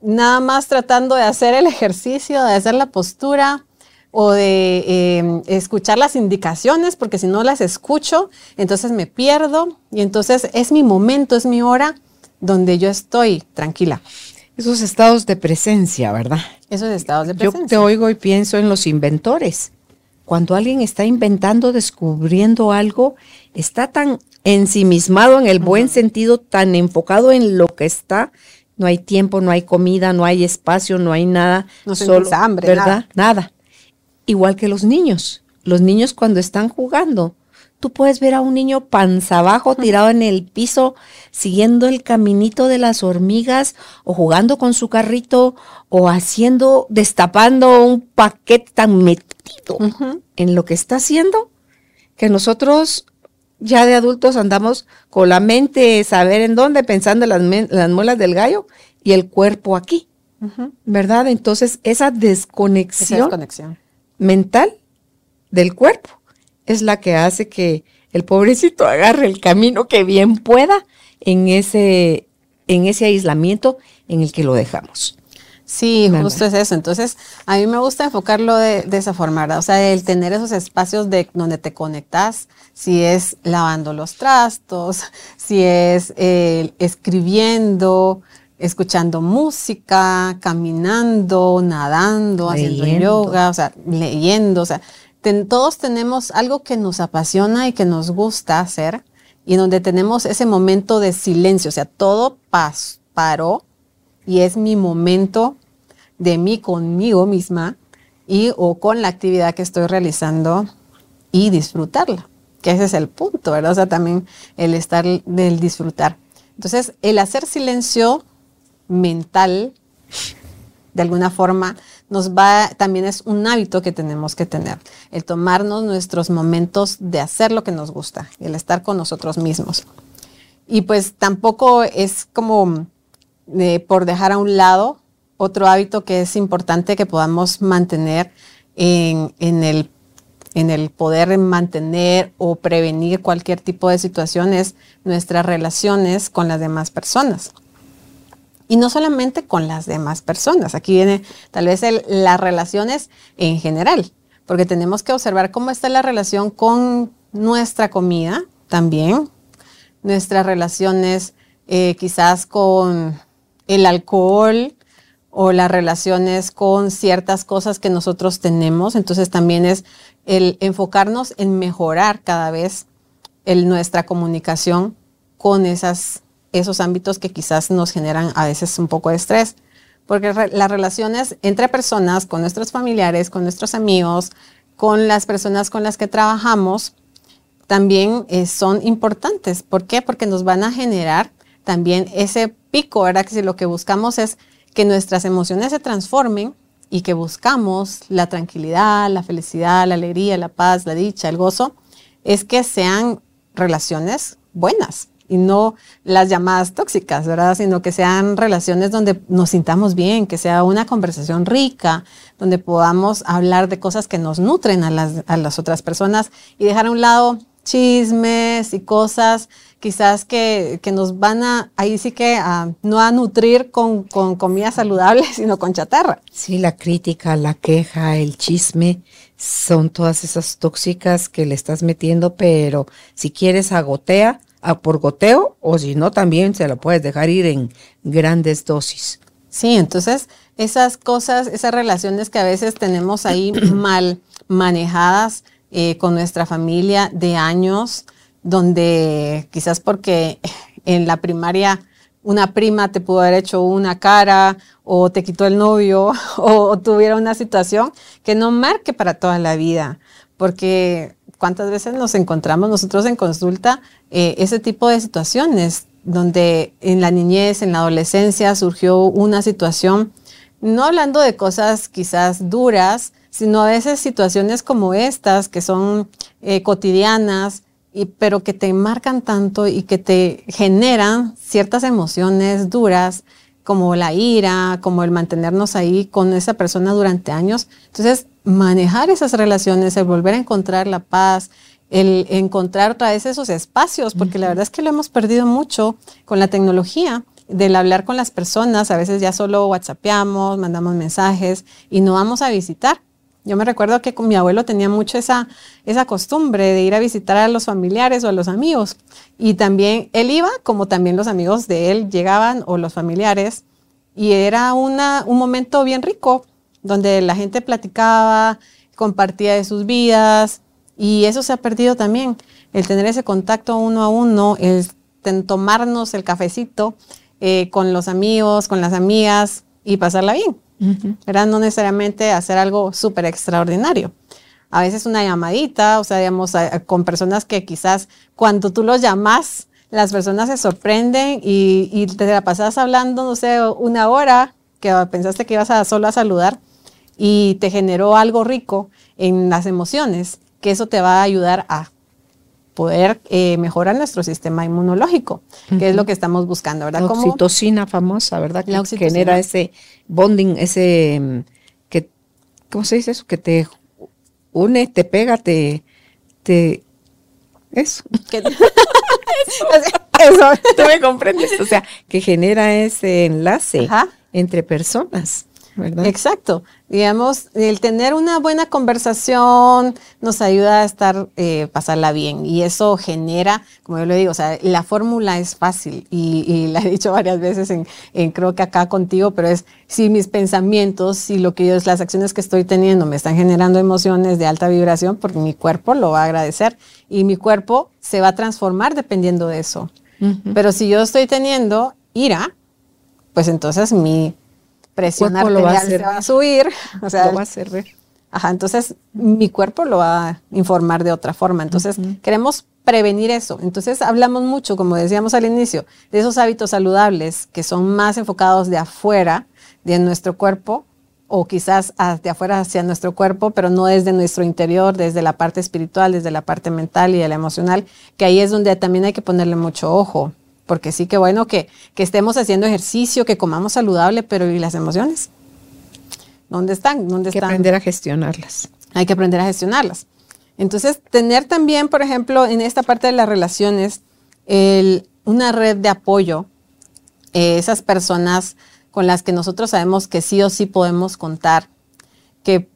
nada más tratando de hacer el ejercicio, de hacer la postura o de eh, escuchar las indicaciones, porque si no las escucho, entonces me pierdo y entonces es mi momento, es mi hora donde yo estoy tranquila. Esos estados de presencia, ¿verdad? Esos estados de presencia. Yo te oigo y pienso en los inventores. Cuando alguien está inventando, descubriendo algo, está tan ensimismado en el buen sentido, tan enfocado en lo que está, no hay tiempo, no hay comida, no hay espacio, no hay nada. No solo hambre, ¿verdad? nada. Igual que los niños. Los niños cuando están jugando, tú puedes ver a un niño panza abajo tirado en el piso, siguiendo el caminito de las hormigas o jugando con su carrito o haciendo, destapando un paquete tan metido en lo que está haciendo que nosotros ya de adultos andamos con la mente, saber en dónde, pensando en las, las muelas del gallo y el cuerpo aquí. ¿Verdad? Entonces, esa desconexión, esa desconexión mental del cuerpo es la que hace que el pobrecito agarre el camino que bien pueda en ese, en ese aislamiento en el que lo dejamos. Sí, justo es eso. Entonces, a mí me gusta enfocarlo de, esa forma, ¿verdad? O sea, el tener esos espacios de donde te conectas, si es lavando los trastos, si es eh, escribiendo, escuchando música, caminando, nadando, haciendo yoga, o sea, leyendo, o sea, todos tenemos algo que nos apasiona y que nos gusta hacer y donde tenemos ese momento de silencio, o sea, todo paró y es mi momento de mí conmigo misma y o con la actividad que estoy realizando y disfrutarla, que ese es el punto, ¿verdad? O sea, también el estar del disfrutar. Entonces, el hacer silencio mental, de alguna forma, nos va, también es un hábito que tenemos que tener, el tomarnos nuestros momentos de hacer lo que nos gusta, el estar con nosotros mismos. Y pues tampoco es como eh, por dejar a un lado otro hábito que es importante que podamos mantener en, el, en el poder mantener o prevenir cualquier tipo de situaciones, nuestras relaciones con las demás personas. Y no solamente con las demás personas, aquí viene tal vez las relaciones en general, porque tenemos que observar cómo está la relación con nuestra comida también, nuestras relaciones eh, quizás con el alcohol o las relaciones con ciertas cosas que nosotros tenemos. Entonces también es el enfocarnos en mejorar cada vez nuestra comunicación con esas esos ámbitos que quizás nos generan a veces un poco de estrés. Porque las relaciones entre personas, con nuestros familiares, con nuestros amigos, con las personas con las que trabajamos, también eh, son importantes. ¿Por qué? Porque nos van a generar también ese pico, ¿verdad? Que si lo que buscamos es que nuestras emociones se transformen y que buscamos la tranquilidad, la felicidad, la alegría, la paz, la dicha, el gozo, es que sean relaciones buenas, y no las llamadas tóxicas, ¿verdad? Sino que sean relaciones donde nos sintamos bien, que sea una conversación rica, donde podamos hablar de cosas que nos nutren a las, a las otras personas y dejar a un lado chismes y cosas quizás que, que nos van a, ahí sí que a, no a nutrir con, con comida saludable, sino con chatarra. Sí, la crítica, la queja, el chisme, son todas esas tóxicas que le estás metiendo, pero si quieres agotea, a por goteo o si no también se lo puedes dejar ir en grandes dosis. Sí, entonces esas cosas, esas relaciones que a veces tenemos ahí mal manejadas eh, con nuestra familia de años, donde quizás porque en la primaria una prima te pudo haber hecho una cara o te quitó el novio o, tuviera una situación que no marque para toda la vida, porque cuántas veces nos encontramos nosotros en consulta eh, ese tipo de situaciones donde en la niñez, en la adolescencia surgió una situación, no hablando de cosas quizás duras, sino a veces situaciones como estas que son eh, cotidianas, y, pero que te marcan tanto y que te generan ciertas emociones duras, como la ira, como el mantenernos ahí con esa persona durante años. Entonces, manejar esas relaciones, el volver a encontrar la paz el encontrar otra vez esos espacios, porque la verdad es que lo hemos perdido mucho con la tecnología, del hablar con las personas, a veces ya solo whatsappeamos, mandamos mensajes y no vamos a visitar. Yo me recuerdo que con mi abuelo tenía mucho esa, esa costumbre de ir a visitar a los familiares o a los amigos. Y también él iba, como también los amigos de él llegaban o los familiares. Y era una, un momento bien rico, donde la gente platicaba, compartía de sus vidas. Y eso se ha perdido también, el tener ese contacto uno a uno, el tomarnos el cafecito eh, con los amigos, con las amigas y pasarla bien. Era No necesariamente hacer algo súper extraordinario. A veces una llamadita, o sea, digamos, con personas que quizás cuando tú los llamas, las personas se sorprenden y, te la pasas hablando, no sé, una hora que pensaste que ibas a solo a saludar y te generó algo rico en las emociones, que eso te va a ayudar a poder eh, mejorar nuestro sistema inmunológico, que es lo que estamos buscando, ¿verdad? La oxitocina famosa, ¿verdad? Que genera ese bonding, ese, mm, que, ¿cómo se dice eso? Que te une, te pega, te, te, eso. eso. Tú me comprendes, o sea, que genera ese enlace entre personas. Exacto. Digamos, el tener una buena conversación nos ayuda a estar, eh, pasarla bien. Y eso genera, como yo le digo, o sea, la fórmula es fácil y, la he dicho varias veces en, creo que acá contigo, pero es si mis pensamientos, si lo que yo, las acciones que estoy teniendo me están generando emociones de alta vibración, porque mi cuerpo lo va a agradecer y mi cuerpo se va a transformar dependiendo de eso. Pero si yo estoy teniendo ira, pues entonces mi presión arterial va a se va a subir. O sea, lo va a hacer Ajá, entonces mi cuerpo lo va a informar de otra forma. Entonces queremos prevenir eso. Entonces hablamos mucho, como decíamos al inicio, de esos hábitos saludables que son más enfocados de afuera, de nuestro cuerpo, o quizás de afuera hacia nuestro cuerpo, pero no desde nuestro interior, desde la parte espiritual, desde la parte mental y de la emocional, que ahí es donde también hay que ponerle mucho ojo porque sí que bueno que, estemos haciendo ejercicio, que comamos saludable, pero ¿y las emociones? ¿Dónde están? ¿Dónde Hay que aprender a gestionarlas. Hay que aprender a gestionarlas. Entonces, tener también, por ejemplo, en esta parte de las relaciones, una red de apoyo, eh, esas personas con las que nosotros sabemos que sí o sí podemos contar, que,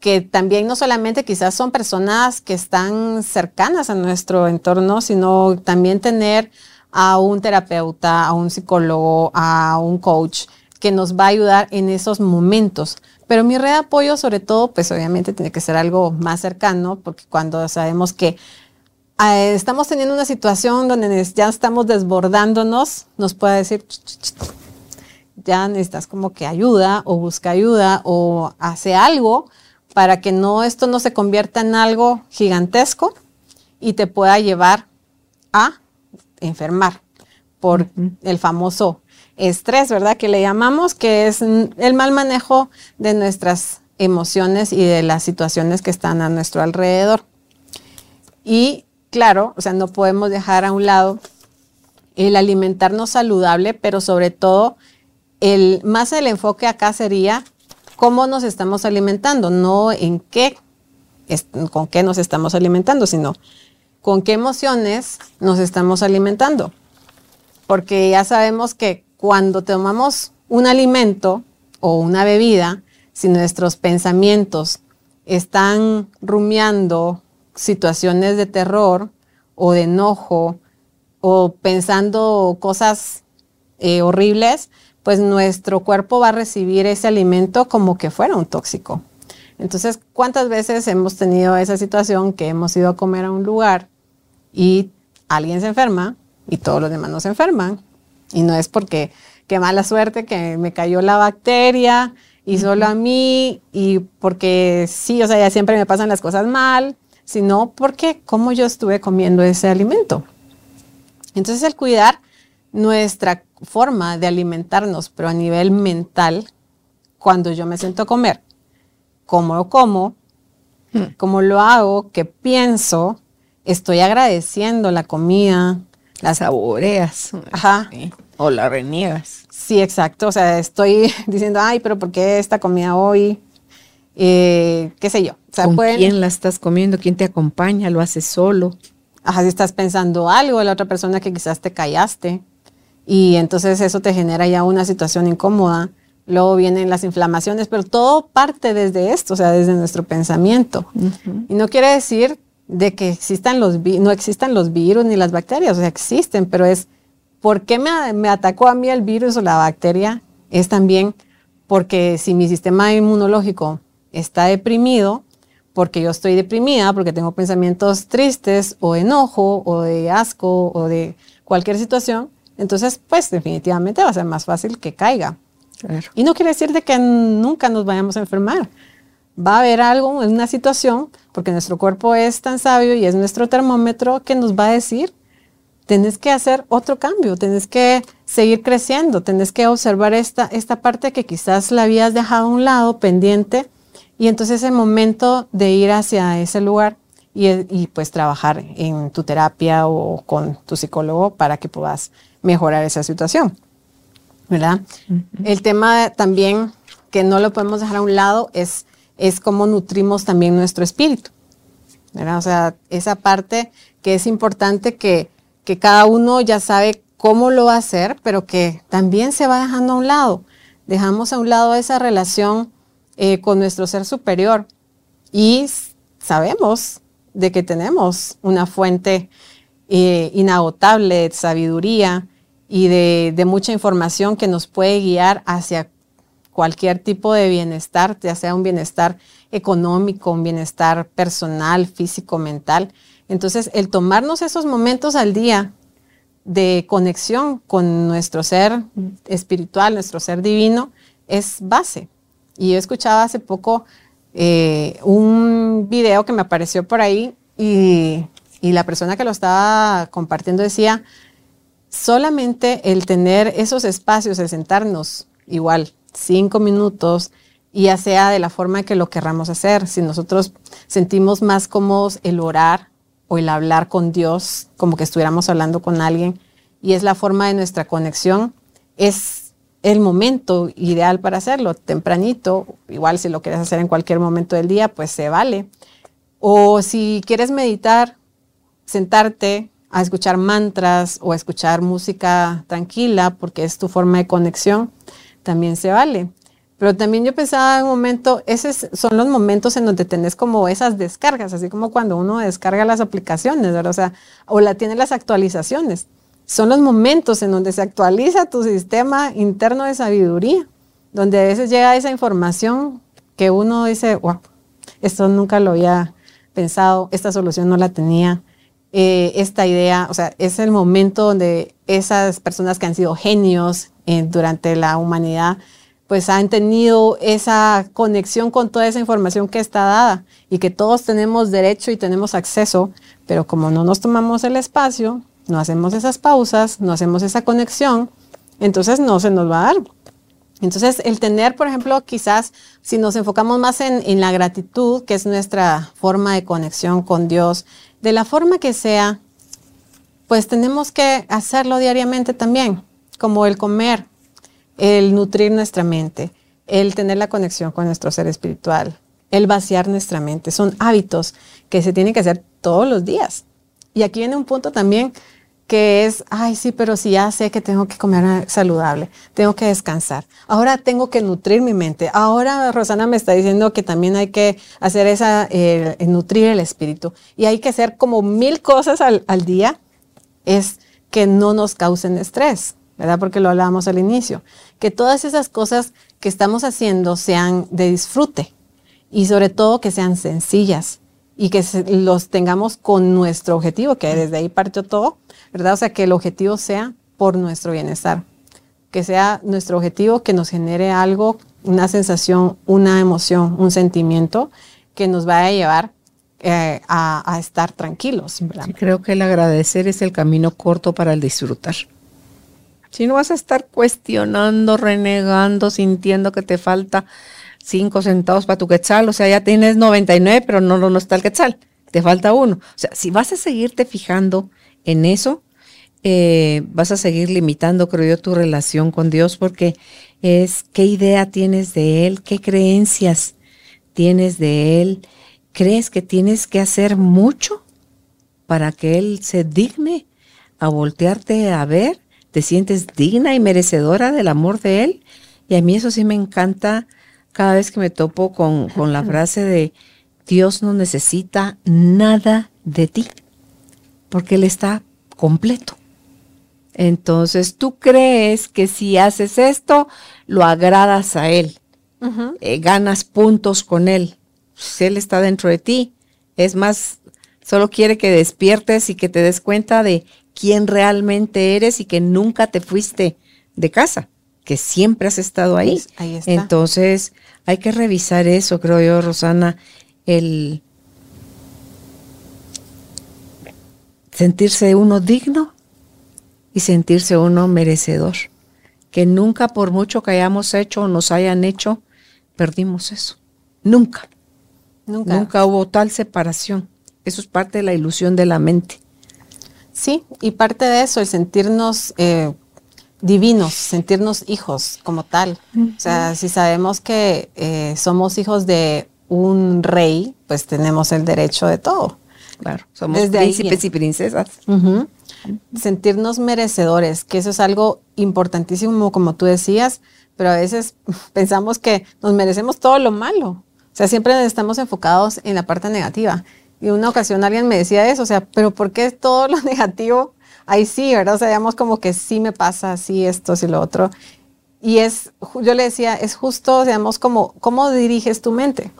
que también no solamente quizás son personas que están cercanas a nuestro entorno, sino también tener a un terapeuta, a un psicólogo, a un coach que nos va a ayudar en esos momentos. Pero mi red de apoyo, sobre todo, pues obviamente tiene que ser algo más cercano, porque cuando sabemos que eh, estamos teniendo una situación donde ya estamos desbordándonos, nos puede decir, ya necesitas como que ayuda o busca ayuda o hace algo para que no esto no se convierta en algo gigantesco y te pueda llevar a enfermar por el famoso estrés, ¿verdad? Que le llamamos, que es el mal manejo de nuestras emociones y de las situaciones que están a nuestro alrededor. Y claro, o sea, no podemos dejar a un lado el alimentarnos saludable, pero sobre todo el más el enfoque acá sería cómo nos estamos alimentando, no en qué con qué nos estamos alimentando, sino con qué emociones nos estamos alimentando. Porque ya sabemos que cuando tomamos un alimento o una bebida, si nuestros pensamientos están rumiando situaciones de terror o de enojo o pensando cosas eh, horribles, pues nuestro cuerpo va a recibir ese alimento como que fuera un tóxico. Entonces, ¿cuántas veces hemos tenido esa situación que hemos ido a comer a un lugar y alguien se enferma y todos los demás no se enferman. Y no es porque qué mala suerte que me cayó la bacteria y solo a mí y porque sí, o sea, ya siempre me pasan las cosas mal, sino porque cómo yo estuve comiendo ese alimento. Entonces el cuidar nuestra forma de alimentarnos, pero a nivel mental, cuando yo me siento a comer, cómo lo como, hmm. cómo lo hago, qué pienso, estoy agradeciendo la comida. La saboreas. Ajá. O la reniegas. Sí, exacto. O sea, estoy diciendo, ay, pero ¿por qué esta comida hoy? eh, qué sé yo. ¿Con quién la estás comiendo? ¿Quién te acompaña? ¿Lo haces solo? Ajá, si estás pensando algo, la otra persona que quizás te callaste y entonces eso te genera ya una situación incómoda. Luego vienen las inflamaciones, pero todo parte desde esto, o sea, desde nuestro pensamiento. Y no quiere decir de que existan los no existan los virus ni las bacterias, o sea, existen, pero es ¿por qué me, me atacó a mí el virus o la bacteria? Es también porque si mi sistema inmunológico está deprimido, porque yo estoy deprimida, porque tengo pensamientos tristes o enojo o de asco o de cualquier situación, entonces pues definitivamente va a ser más fácil que caiga. Y no quiere decir de que nunca nos vayamos a enfermar. Va a haber algo en una situación, porque nuestro cuerpo es tan sabio y es nuestro termómetro que nos va a decir, tenés que hacer otro cambio, tenés que seguir creciendo, tenés que observar esta, esta parte que quizás la habías dejado a un lado pendiente y entonces el momento de ir hacia ese lugar y, pues trabajar en tu terapia o con tu psicólogo para que puedas mejorar esa situación. ¿Verdad? El tema también que no lo podemos dejar a un lado es, es cómo nutrimos también nuestro espíritu. O sea, esa parte que es importante que, que cada uno ya sabe cómo lo va a hacer, pero que también se va dejando a un lado. Dejamos a un lado esa relación eh, con nuestro ser superior y sabemos de que tenemos una fuente eh, inagotable de sabiduría y de, de, mucha información que nos puede guiar hacia cualquier tipo de bienestar, ya sea un bienestar económico, un bienestar personal, físico, mental. Entonces, el tomarnos esos momentos al día de conexión con nuestro ser espiritual, nuestro ser divino, es base. Y yo escuchaba hace poco eh, un video que me apareció por ahí y, y la persona que lo estaba compartiendo decía, solamente el tener esos espacios, el sentarnos igual cinco minutos, ya sea de la forma que lo querramos hacer. Si nosotros sentimos más cómodos el orar o el hablar con Dios, como que estuviéramos hablando con alguien, y es la forma de nuestra conexión, es el momento ideal para hacerlo, tempranito, igual si lo quieres hacer en cualquier momento del día, pues se vale. O si quieres meditar, sentarte a escuchar mantras o a escuchar música tranquila porque es tu forma de conexión, también se vale. Pero también yo pensaba en un momento, esos son los momentos en donde tenés como esas descargas, así como cuando uno descarga las aplicaciones. O sea, o la tiene las actualizaciones son los momentos en donde se actualiza tu sistema interno de sabiduría, donde a veces llega esa información que uno dice, wow, esto nunca lo había pensado, esta solución no la tenía, eh, esta idea, o sea, es el momento donde esas personas que han sido genios eh, durante la humanidad, pues han tenido esa conexión con toda esa información que está dada y que todos tenemos derecho y tenemos acceso, pero como no nos tomamos el espacio, no hacemos esas pausas, no hacemos esa conexión, entonces no se nos va a dar. Entonces, el tener, por ejemplo, quizás si nos enfocamos más en, la gratitud, que es nuestra forma de conexión con Dios, de la forma que sea, pues tenemos que hacerlo diariamente también, como el comer, el nutrir nuestra mente, el tener la conexión con nuestro ser espiritual, el vaciar nuestra mente. Son hábitos que se tienen que hacer todos los días. Y aquí viene un punto también que es, ay, sí, pero si ya sé que tengo que comer saludable, tengo que descansar, ahora tengo que nutrir mi mente, ahora Rosana me está diciendo que también hay que hacer esa, eh, nutrir el espíritu y hay que hacer como mil cosas al día, es que no nos causen estrés, ¿verdad? Porque lo hablábamos al inicio, que todas esas cosas que estamos haciendo sean de disfrute y sobre todo que sean sencillas y que los tengamos con nuestro objetivo, que desde ahí partió todo, ¿verdad? O sea, que el objetivo sea por nuestro bienestar, que sea nuestro objetivo que nos genere algo, una sensación, una emoción, un sentimiento que nos vaya a llevar eh, a, estar tranquilos. creo que el agradecer es el camino corto para el disfrutar. Si no vas a estar cuestionando, renegando, sintiendo que te falta cinco centavos para tu quetzal, o sea, ya tienes 99, pero no, no está el quetzal, te falta uno. O sea, si vas a seguirte fijando en eso, eh, vas a seguir limitando, creo yo, tu relación con Dios porque es qué idea tienes de Él, qué creencias tienes de Él, ¿crees que tienes que hacer mucho para que Él se digne a voltearte a ver? ¿Te sientes digna y merecedora del amor de Él? Y a mí eso sí me encanta cada vez que me topo con, con la frase de Dios no necesita nada de ti, porque Él está completo. Entonces tú crees que si haces esto, lo agradas a Él, eh, ganas puntos con Él. Si Él está dentro de ti, es más, solo quiere que despiertes y que te des cuenta de quién realmente eres y que nunca te fuiste de casa, que siempre has estado ahí. Pues, ahí está. Entonces hay que revisar eso, creo yo, Rosana, el sentirse uno digno y sentirse uno merecedor. Que nunca por mucho que hayamos hecho o nos hayan hecho, perdimos eso. Nunca. Nunca. Nunca hubo tal separación. Eso es parte de la ilusión de la mente. Sí, y parte de eso, el sentirnos eh, divinos, sentirnos hijos como tal. O sea, si sabemos que eh, somos hijos de un rey, pues tenemos el derecho de todo. Claro, somos Desde príncipes y princesas. Sentirnos merecedores, que eso es algo importantísimo, como tú decías, pero a veces pensamos que nos merecemos todo lo malo. O sea, siempre estamos enfocados en la parte negativa. Y una ocasión alguien me decía eso, o sea, pero ¿por qué todo lo negativo? Ahí sí, ¿verdad? O sea, digamos como que sí me pasa, sí esto, sí lo otro. Y es, yo le decía, es justo, digamos, como, ¿cómo diriges tu mente?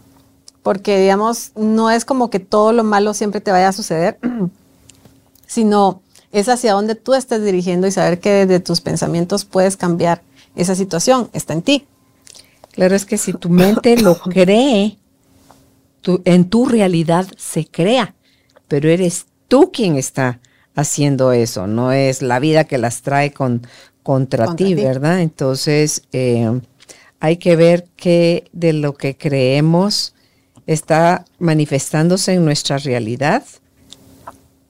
Porque, digamos, no es como que todo lo malo siempre te vaya a suceder, sino es hacia dónde tú estás dirigiendo y saber que desde tus pensamientos puedes cambiar esa situación. Está en ti. Claro, es que si tu mente lo cree, en tu realidad se crea, pero eres tú quien está haciendo eso, no es la vida que las trae con, contra, Contra ti, ti. ¿verdad? Entonces, eh, hay que ver qué de lo que creemos está manifestándose en nuestra realidad.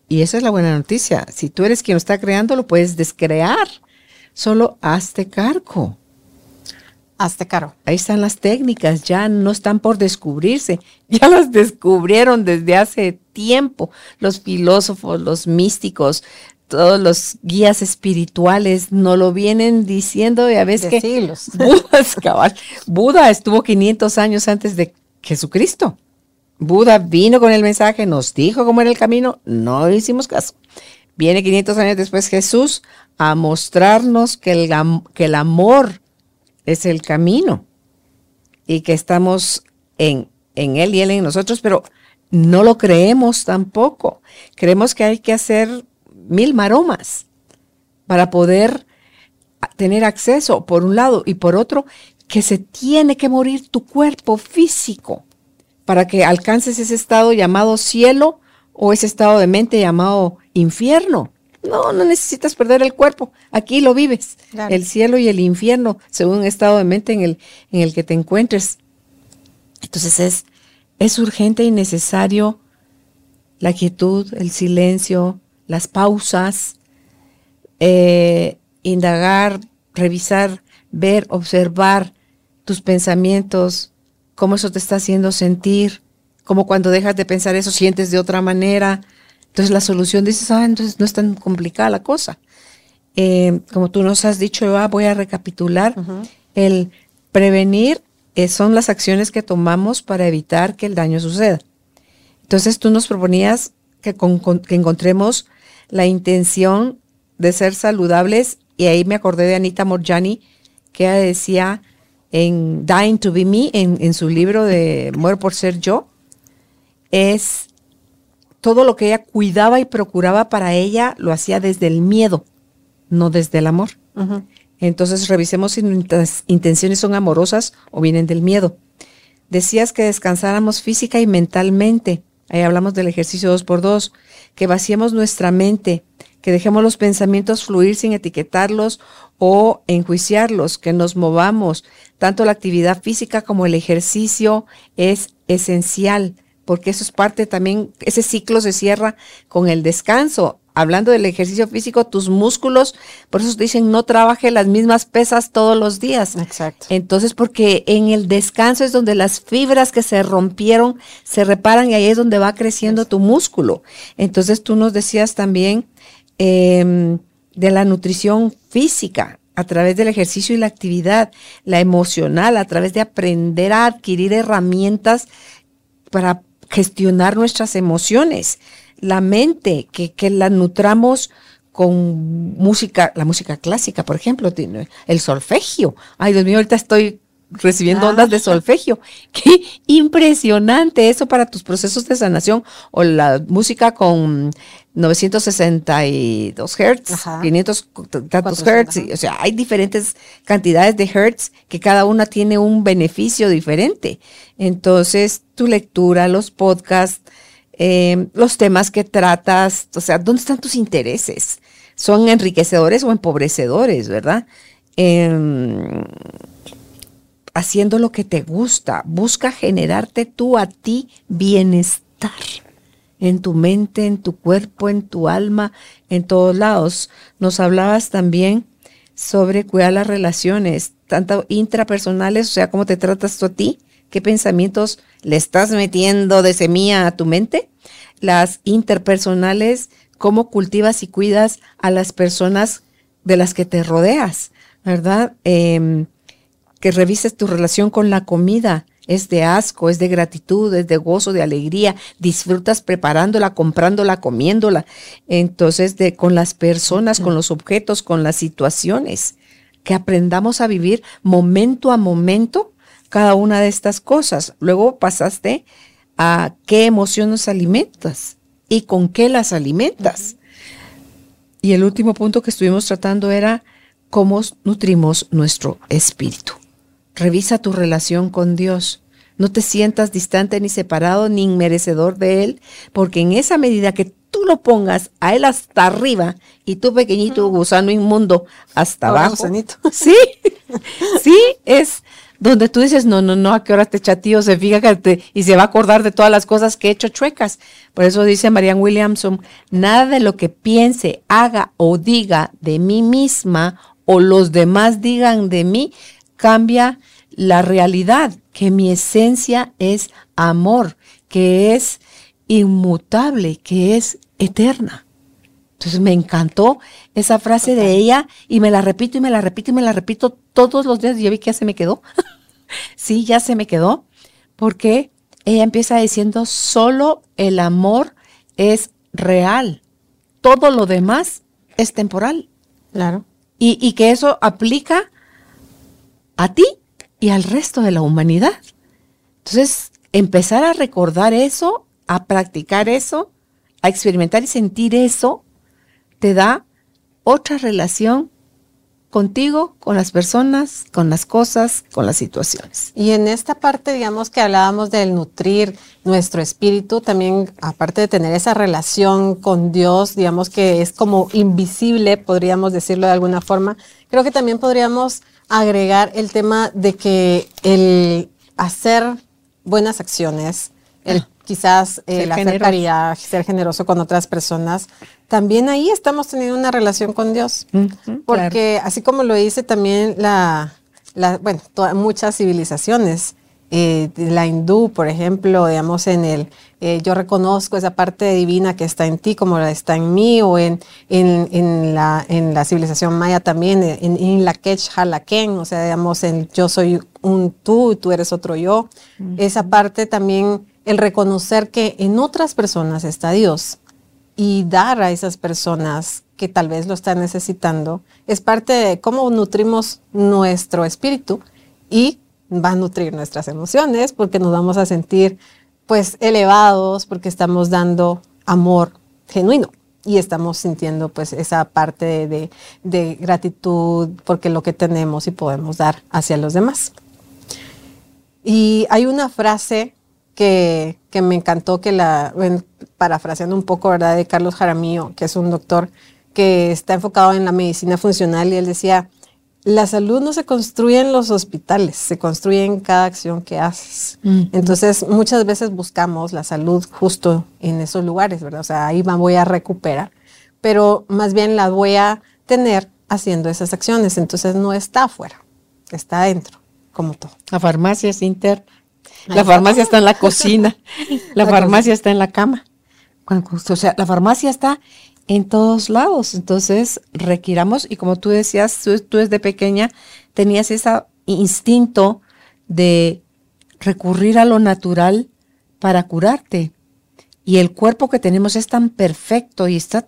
Y esa es la buena noticia. Si tú eres quien lo está creando, lo puedes descrear. Solo hazte cargo. Hazte caro. Ahí están las técnicas, ya no están por descubrirse, ya las descubrieron desde hace tiempo los filósofos, los místicos, todos los guías espirituales, no lo vienen diciendo, ya ves De que siglos. Buda, es cabal. Buda estuvo 500 años antes de Jesucristo. Buda vino con el mensaje, nos dijo cómo era el camino, no le hicimos caso. Viene 500 años después Jesús a mostrarnos que el, am- que el amor es el camino y que estamos en, en Él y Él en nosotros, pero no lo creemos tampoco. Creemos que hay que hacer mil maromas para poder tener acceso, por un lado, y por otro, que se tiene que morir tu cuerpo físico para que alcances ese estado llamado cielo o ese estado de mente llamado infierno. No, no necesitas perder el cuerpo, aquí lo vives. Claro. El cielo y el infierno, según el estado de mente en el, en el que te encuentres. Entonces es, es urgente y necesario la quietud, el silencio, las pausas, eh, indagar, revisar, ver, observar tus pensamientos, cómo eso te está haciendo sentir, cómo cuando dejas de pensar eso sientes de otra manera. Entonces la solución dices, ah, entonces no es tan complicada la cosa. Eh, como tú nos has dicho, Eva, voy a recapitular. El prevenir eh, son las acciones que tomamos para evitar que el daño suceda. Entonces tú nos proponías que, con- con- que encontremos la intención de ser saludables y ahí me acordé de Anita Morjani que decía en Dying to Be Me, en, en su libro de Muero por ser yo, es todo lo que ella cuidaba y procuraba para ella lo hacía desde el miedo, no desde el amor. Entonces revisemos si nuestras intenciones son amorosas o vienen del miedo. Decías que descansáramos física y mentalmente. Ahí hablamos del ejercicio 2 por 2 que vaciemos nuestra mente, que dejemos los pensamientos fluir sin etiquetarlos o enjuiciarlos, que nos movamos. Tanto la actividad física como el ejercicio es esencial, porque eso es parte también, ese ciclo se cierra con el descanso. hablando del ejercicio físico, tus músculos, por eso dicen no trabaje las mismas pesas todos los días. Exacto. Entonces, porque en el descanso es donde las fibras que se rompieron se reparan y ahí es donde va creciendo tu músculo. Entonces, tú nos decías también em, de la nutrición física a través del ejercicio y la actividad, la emocional, a través de aprender a adquirir herramientas para gestionar nuestras emociones la mente, que, que la nutramos con música, la música clásica, por ejemplo, el solfegio. Ay, Dios mío, ahorita estoy recibiendo ondas de solfegio. Qué impresionante eso para tus procesos de sanación. O la música con 962 hertz, 500 tantos hertz. o sea, hay diferentes cantidades de hertz que cada una tiene un beneficio diferente. Entonces, tu lectura, los podcasts, eh, los temas que tratas, o sea, ¿dónde están tus intereses? ¿Son enriquecedores o empobrecedores, verdad? Em, haciendo lo que te gusta, busca generarte tú a ti bienestar en tu mente, en tu cuerpo, en tu alma, en todos lados. Nos hablabas también sobre cuidar las relaciones, tanto intrapersonales, o sea, cómo te tratas tú a ti, qué pensamientos le estás metiendo de semilla a tu mente, las interpersonales, cómo cultivas y cuidas a las personas de las que te rodeas, ¿verdad? Em, que revises tu relación con la comida. Es de asco, es de gratitud, es de gozo, de alegría. Disfrutas preparándola, comprándola, comiéndola. Entonces, de, con las personas, con los objetos, con las situaciones. Que aprendamos a vivir momento a momento cada una de estas cosas. Luego pasaste a qué emociones alimentas y con qué las alimentas. Y el último punto que estuvimos tratando era cómo nutrimos nuestro espíritu. Revisa tu relación con Dios. No te sientas distante ni separado ni inmerecedor de Él, porque en esa medida que tú lo pongas a Él hasta arriba y tú pequeñito gusano inmundo hasta abajo. Sí, sí, es donde tú dices, no, no, no, a qué hora te chatío, se fija y se va a acordar de todas las cosas que he hecho chuecas. Por eso dice Marianne Williamson, nada de lo que piense, haga o diga de mí misma o los demás digan de mí cambia la realidad, que mi esencia es amor, que es inmutable, que es eterna. Entonces me encantó esa frase de ella y me la repito y me la repito y me la repito todos los días. Y ya vi que ya se me quedó. sí, ya se me quedó. Porque ella empieza diciendo, solo el amor es real. Todo lo demás es temporal. Claro. Y, y que eso aplica a ti y al resto de la humanidad. Entonces, empezar a recordar eso, a practicar eso, a experimentar y sentir eso, te da otra relación contigo, con las personas, con las cosas, con las situaciones. Y en esta parte, digamos que hablábamos del nutrir nuestro espíritu, también aparte de tener esa relación con Dios, digamos que es como invisible, podríamos decirlo de alguna forma, creo que también podríamos agregar el tema de que el hacer buenas acciones, el quizás eh, la caridad, ser generoso con otras personas, también ahí estamos teniendo una relación con Dios. porque así como lo dice también la, bueno, muchas civilizaciones, eh, la hindú, por ejemplo, digamos, en el, eh, yo reconozco esa parte divina que está en ti como la está en mí, o en, en, la, en la civilización maya también, en, en la Kech Halaken, o sea, digamos, en yo soy un tú y tú eres otro yo. Esa parte también el reconocer que en otras personas está Dios y dar a esas personas que tal vez lo están necesitando es parte de cómo nutrimos nuestro espíritu y va a nutrir nuestras emociones porque nos vamos a sentir pues elevados porque estamos dando amor genuino y estamos sintiendo pues esa parte de, de gratitud porque lo que tenemos y podemos dar hacia los demás. Y hay una frase que, me encantó que la, parafraseando un poco, ¿verdad? De Carlos Jaramillo, que es un doctor que está enfocado en la medicina funcional y él decía, la salud no se construye en los hospitales, se construye en cada acción que haces. Entonces, muchas veces buscamos la salud justo en esos lugares, ¿verdad? O sea, ahí voy a recuperar. pero más bien la voy a tener haciendo esas acciones. Entonces no está afuera, está adentro, como todo. La farmacia es interna. La farmacia está en la cocina. La, farmacia está en la cama. O sea, la farmacia está en todos lados. Entonces, requiramos, y como tú decías, tú, desde pequeña tenías ese instinto de recurrir a lo natural para curarte. Y el cuerpo que tenemos es tan perfecto y está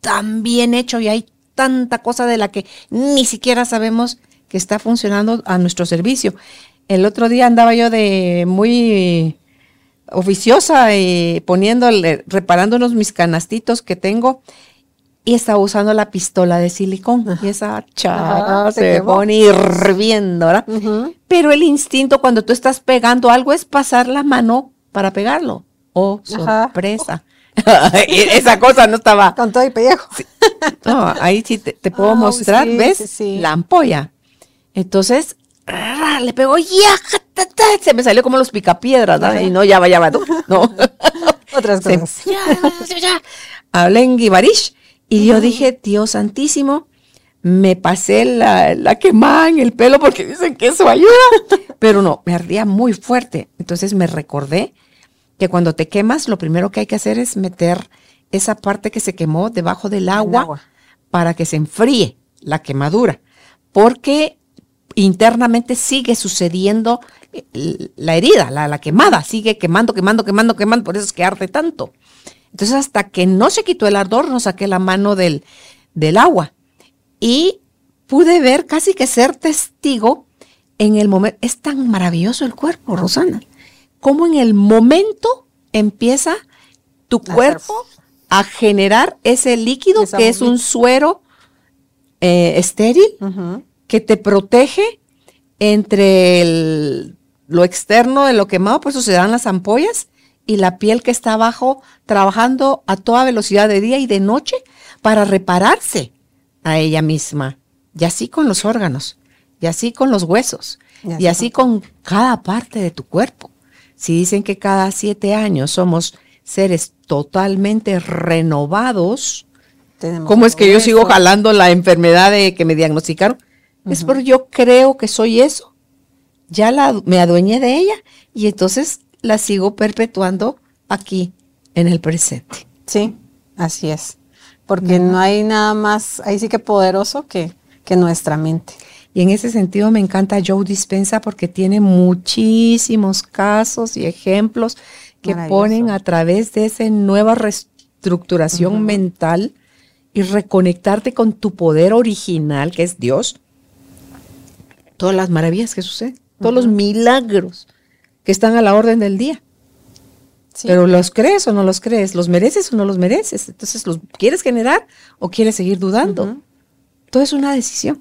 tan bien hecho y hay tanta cosa de la que ni siquiera sabemos que está funcionando a nuestro servicio. El otro día andaba yo de muy oficiosa y poniéndole, reparando unos mis canastitos que tengo y estaba usando la pistola de silicón y esa chava se pone hirviendo, ¿verdad? Pero el instinto cuando tú estás pegando algo es pasar la mano para pegarlo. Oh, sorpresa. esa cosa no estaba. Con todo y pellejo. No, ahí sí te, puedo mostrar, ¿ves? La ampolla. Entonces, le pegó, ya, se me salió como los picapiedras, ¿no? y no, ya va, ya va, no. Otras cosas. Hablé en Guibarish y yo dije, Dios santísimo, me pasé la, la quemada en el pelo porque dicen que eso ayuda, pero no, me ardía muy fuerte. Entonces me recordé que cuando te quemas, lo primero que hay que hacer es meter esa parte que se quemó debajo del agua, para que se enfríe la quemadura, porque internamente sigue sucediendo eh, la herida, la, quemada, sigue quemando, quemando, quemando, quemando, por eso es que arde tanto. Entonces, hasta que no se quitó el ardor, no saqué la mano del, del agua y pude ver casi que ser testigo en el momento. Es tan maravilloso el cuerpo, Rosana cómo en el momento empieza tu cuerpo a generar ese líquido que es un suero eh, estéril que te protege entre lo externo de lo quemado, por eso se dan las ampollas, y la piel que está abajo trabajando a toda velocidad de día y de noche para repararse a ella misma. Y así con los órganos, y así con los huesos, y así con cada parte de tu cuerpo. Si dicen que cada siete años somos seres totalmente renovados, ¿cómo es que yo sigo jalando la enfermedad de que me diagnosticaron? Es porque yo creo que soy eso. Ya la, me adueñé de ella y entonces la sigo perpetuando aquí en el presente. Sí, así es. Porque no hay nada más, ahí sí que poderoso que, que nuestra mente. Y en ese sentido me encanta Joe Dispensa porque tiene muchísimos casos y ejemplos que ponen a través de esa nueva reestructuración mental y reconectarte con tu poder original, que es Dios. Todas las maravillas que suceden, todos los milagros que están a la orden del día. Pero los crees o no los crees, los mereces o no los mereces. Entonces, ¿los quieres generar o quieres seguir dudando? Todo es una decisión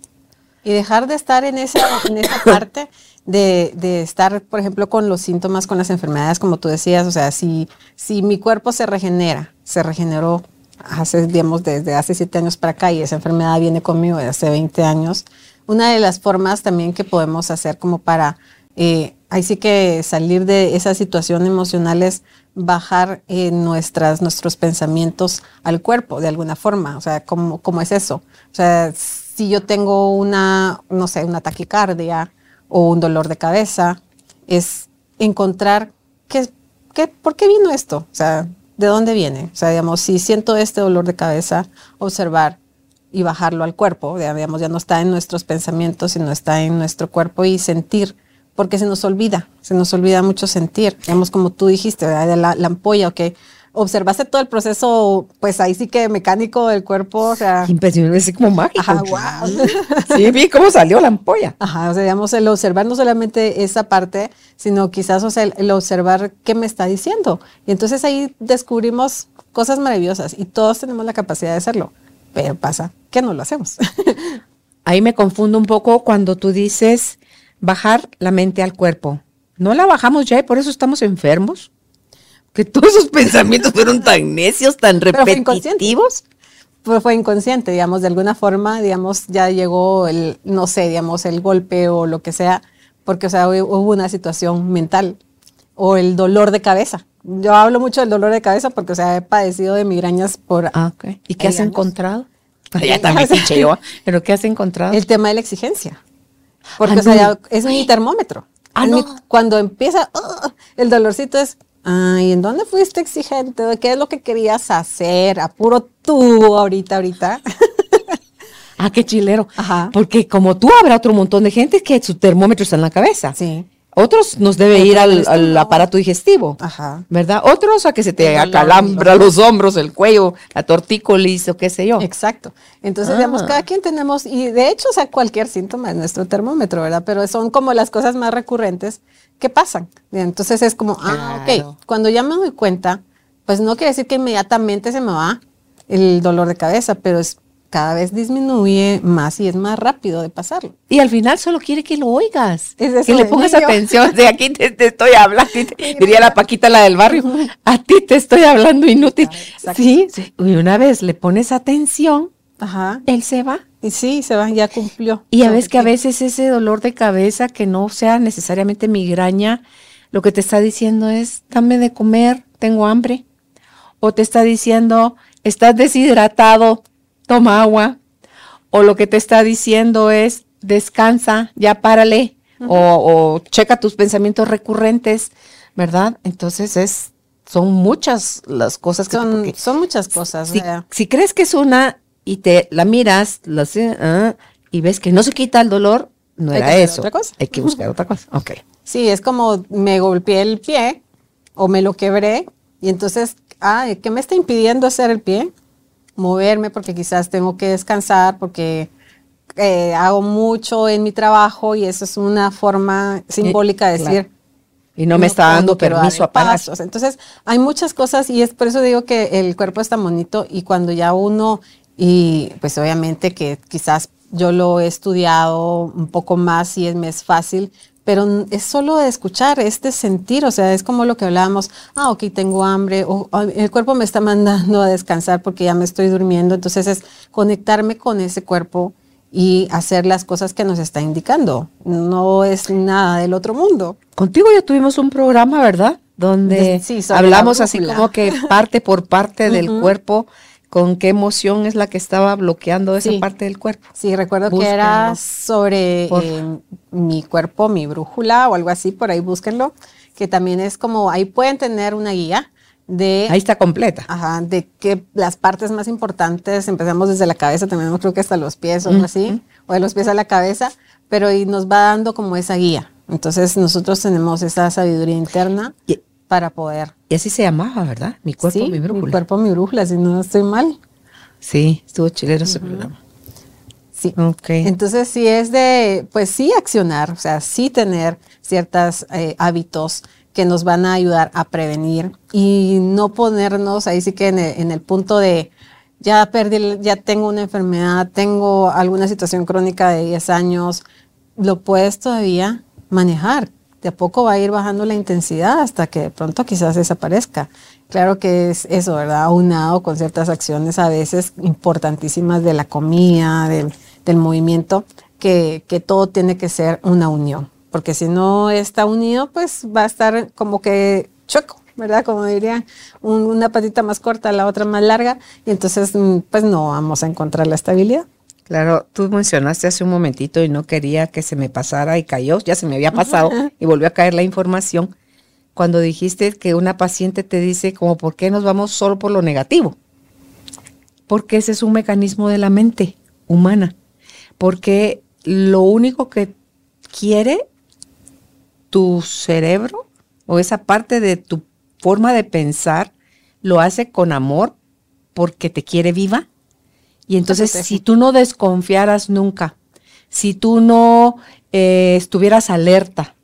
y dejar de estar en esa, en esa parte de, de, estar, por ejemplo, con los síntomas, con las enfermedades, como tú decías, o sea, si, si mi cuerpo se regenera, se regeneró hace, digamos, desde hace siete años para acá y esa enfermedad viene conmigo desde hace 20 años, una de las formas también que podemos hacer como para, eh, ahí sí que salir de esa situación emocional es bajar eh, nuestras, nuestros pensamientos al cuerpo de alguna forma, o sea, ¿cómo, cómo es eso? O sea, si yo tengo una, no sé, una taquicardia o un dolor de cabeza, es encontrar qué, qué, por qué vino esto, o sea, de dónde viene. O sea, digamos, si siento este dolor de cabeza, observar y bajarlo al cuerpo, digamos, ya no está en nuestros pensamientos, sino está en nuestro cuerpo y sentir, porque se nos olvida, se nos olvida mucho sentir. Digamos, como tú dijiste, de la, la ampolla, ok, observaste todo el proceso, pues ahí sí que mecánico del cuerpo, o sea. Impresionante, así como mágico. Ajá, wow. Sí, vi cómo salió la ampolla. Ajá, o sea, digamos, el observar no solamente esa parte, sino quizás, o sea, el, observar qué me está diciendo. Y entonces ahí descubrimos cosas maravillosas y todos tenemos la capacidad de hacerlo. Pero pasa que no lo hacemos. ahí me confundo un poco cuando tú dices bajar la mente al cuerpo. No la bajamos ya y por eso estamos enfermos que todos esos pensamientos fueron tan necios, tan repetitivos. Fue, fue, inconsciente, digamos, de alguna forma, digamos, ya llegó el, no sé, digamos, el golpe o lo que sea, porque, o sea, hubo una situación mental. O el dolor de cabeza. Yo hablo mucho del dolor de cabeza porque, o sea, he padecido de migrañas por... Ah, ok. ¿Y qué has años. encontrado? Ya también yo, pero ¿qué has encontrado? El tema de la exigencia. Porque, Ah, o sea, ya es mi termómetro. Ah, mi- no. cuando empieza el dolorcito es, ay, ¿en dónde fuiste exigente? ¿Qué es lo que querías hacer? Apuro tú ahorita, ahorita. Ah, qué chilero. Ajá. Porque como tú habrá otro montón de gente que su termómetro está en la cabeza. Sí. Otros nos debe ir al, aparato digestivo. Ajá. ¿Verdad? Otros a que se te acalambra los hombros, el cuello, la tortícolis o qué sé yo. Exacto. Entonces, Ah. digamos, cada quien tenemos, y de hecho, o sea, cualquier síntoma es nuestro termómetro, ¿verdad? Pero son como las cosas más recurrentes que pasan. Entonces es como, ah, Claro. ok, cuando ya me doy cuenta, pues no quiere decir que inmediatamente se me va el dolor de cabeza, pero es cada vez disminuye más y es más rápido de pasarlo. Y al final solo quiere que lo oigas, Es eso que le pongas niño. atención. De aquí te, te estoy hablando, te- diría la Paquita, la del barrio, a ti te estoy hablando inútil. Sí, sí. Y una vez le pones atención, Ajá. él se va. Y sí, se va, ya cumplió. Y a veces que a veces ese dolor de cabeza que no sea necesariamente migraña, lo que te está diciendo es, dame de comer, tengo hambre. O te está diciendo, estás deshidratado, toma agua. O lo que te está diciendo es, descansa, ya párale. o, o checa tus pensamientos recurrentes, ¿verdad? Entonces es, son muchas las cosas que... Son, porque son muchas cosas. si, si crees que es una y te la miras la, ah, y ves que no se quita el dolor, no Hay era eso. otra cosa. Hay que buscar otra cosa. Ok. Sí, es como me golpeé el pie o me lo quebré y entonces, ah, ¿qué me está impidiendo hacer el pie? Moverme porque quizás tengo que descansar porque eh, hago mucho en mi trabajo y eso es una forma simbólica de claro. decir. Y no me está dando permiso a parar. paso. O sea, Entonces, hay muchas cosas y es por eso digo que el cuerpo es tan bonito y cuando ya uno, y pues obviamente que quizás yo lo he estudiado un poco más y es, me es fácil, pero es solo de escuchar, es de sentir, o sea, es como lo que hablábamos, ah, ok, tengo hambre, o "Ay, el cuerpo me está mandando a descansar porque ya me estoy durmiendo, entonces es conectarme con ese cuerpo y hacer las cosas que nos está indicando. No es nada del otro mundo. Contigo ya tuvimos un programa, ¿verdad? Donde De- sí, hablamos así como que parte por parte del Ujú. cuerpo, con qué emoción es la que estaba bloqueando esa Sí. parte del cuerpo. Sí, recuerdo que Búsquenlo. era sobre eh, mi cuerpo, mi brújula o algo así, por ahí búsquenlo, que también es como, ahí pueden tener una guía de, Ahí está completa. ajá, de que las partes más importantes, empezamos desde la cabeza, también creo que hasta los pies o algo así, o de los pies a la cabeza, pero y nos va dando como esa guía. Entonces nosotros tenemos esa sabiduría interna Y, para poder. y así se llamaba, ¿verdad? Mi cuerpo, Sí, mi brújula. Mi cuerpo, mi brújula, si no estoy mal. Sí, estuvo chilero ese programa. Sí. Ok. Entonces, sí es de, pues sí accionar, o sea, sí tener ciertos hábitos que nos van a ayudar a prevenir y no ponernos ahí sí que en el, en el punto de ya perdí, ya tengo una enfermedad, tengo alguna situación crónica de 10 años, lo puedes todavía manejar. De a poco va a ir bajando la intensidad hasta que de pronto quizás desaparezca. Claro que es eso, ¿verdad? Aunado con ciertas acciones a veces importantísimas de la comida, del, del movimiento, que, todo tiene que ser una unión. Porque si no está unido, pues va a estar como que chueco, ¿verdad? Como dirían, un- una patita más corta, la otra más larga, y entonces mm, pues no vamos a encontrar la estabilidad. Claro, tú mencionaste hace un momentito y no quería que se me pasara y cayó, ya se me había pasado y volvió a caer la información cuando dijiste que una paciente te dice como, ¿por qué nos vamos solo por lo negativo? Porque ese es un mecanismo de la mente humana. Porque lo único que quiere tu cerebro o esa parte de tu forma de pensar lo hace con amor porque te quiere viva. Y entonces, si tú no desconfiaras nunca, si tú no eh, estuvieras alerta,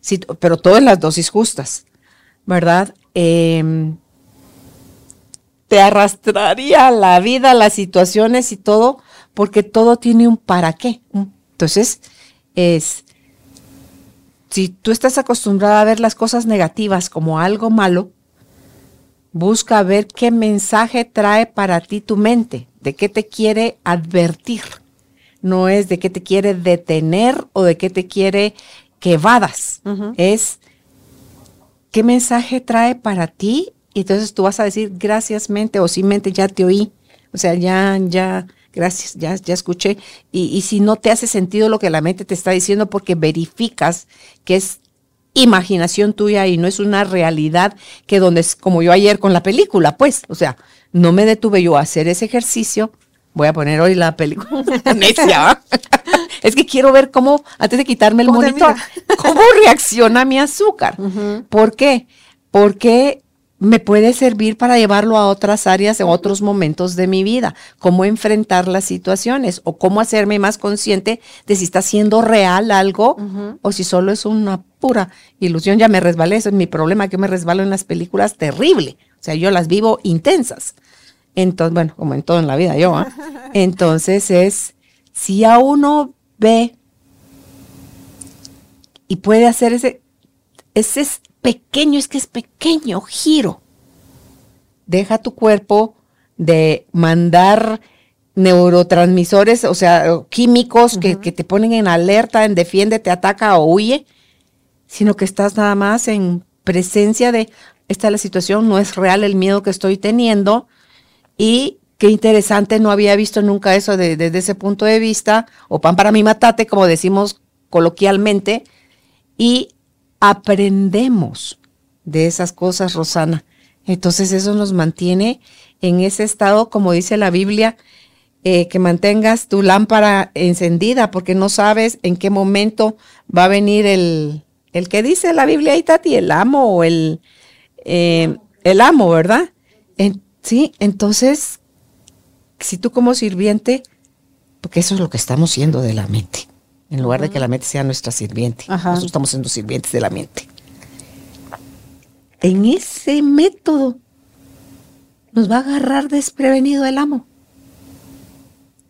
si, pero todo en las dosis justas, ¿verdad? Em, te arrastraría la vida, las situaciones y todo, porque todo tiene un para qué. Entonces, es, si tú estás acostumbrada a ver las cosas negativas como algo malo, busca ver qué mensaje trae para ti tu mente, de qué te quiere advertir. No es de qué te quiere detener o de qué te quiere que evadas. Es ¿qué mensaje trae para ti? Y entonces tú vas a decir, gracias mente, o sí mente, ya te oí. O sea, ya, ya, gracias, ya, ya escuché. Y, y si no te hace sentido lo que la mente te está diciendo porque verificas que es imaginación tuya y no es una realidad que donde es como yo ayer con la película, pues, o sea, no me detuve yo a hacer ese ejercicio. Voy a poner hoy la película. Es que quiero ver cómo, antes de quitarme el monitor, cómo reacciona mi azúcar. ¿Por qué? Porque me puede servir para llevarlo a otras áreas en otros momentos de mi vida, cómo enfrentar las situaciones o cómo hacerme más consciente de si está siendo real algo o si solo es una pura ilusión. Ya me resbalé, ese es mi problema, que me resbalo en las películas terrible. O sea, yo las vivo intensas. Entonces, bueno, como en todo en la vida yo, ¿ah? entonces es, si a uno ve y puede hacer ese, ese pequeño, es que es pequeño giro. Deja tu cuerpo de mandar neurotransmisores, o sea, químicos que, que, te ponen en alerta, en defiende, te ataca o huye, sino que estás nada más en presencia de, esta es la situación, no es real el miedo que estoy teniendo y qué interesante, no había visto nunca eso desde ese punto de vista, o pan para mí matate, como decimos coloquialmente, y aprendemos de esas cosas, Rosana. Entonces eso nos mantiene en ese estado, como dice la Biblia, eh, que mantengas tu lámpara encendida, porque no sabes en qué momento va a venir el, el que dice la Biblia ahí, Tati, el amo o el, eh, el amo, ¿verdad? sí, entonces, si tú como sirviente, porque eso es lo que estamos siendo de la mente en lugar de que la mente sea nuestra sirviente. Nosotros estamos siendo sirvientes de la mente. En ese método nos va a agarrar desprevenido el amo.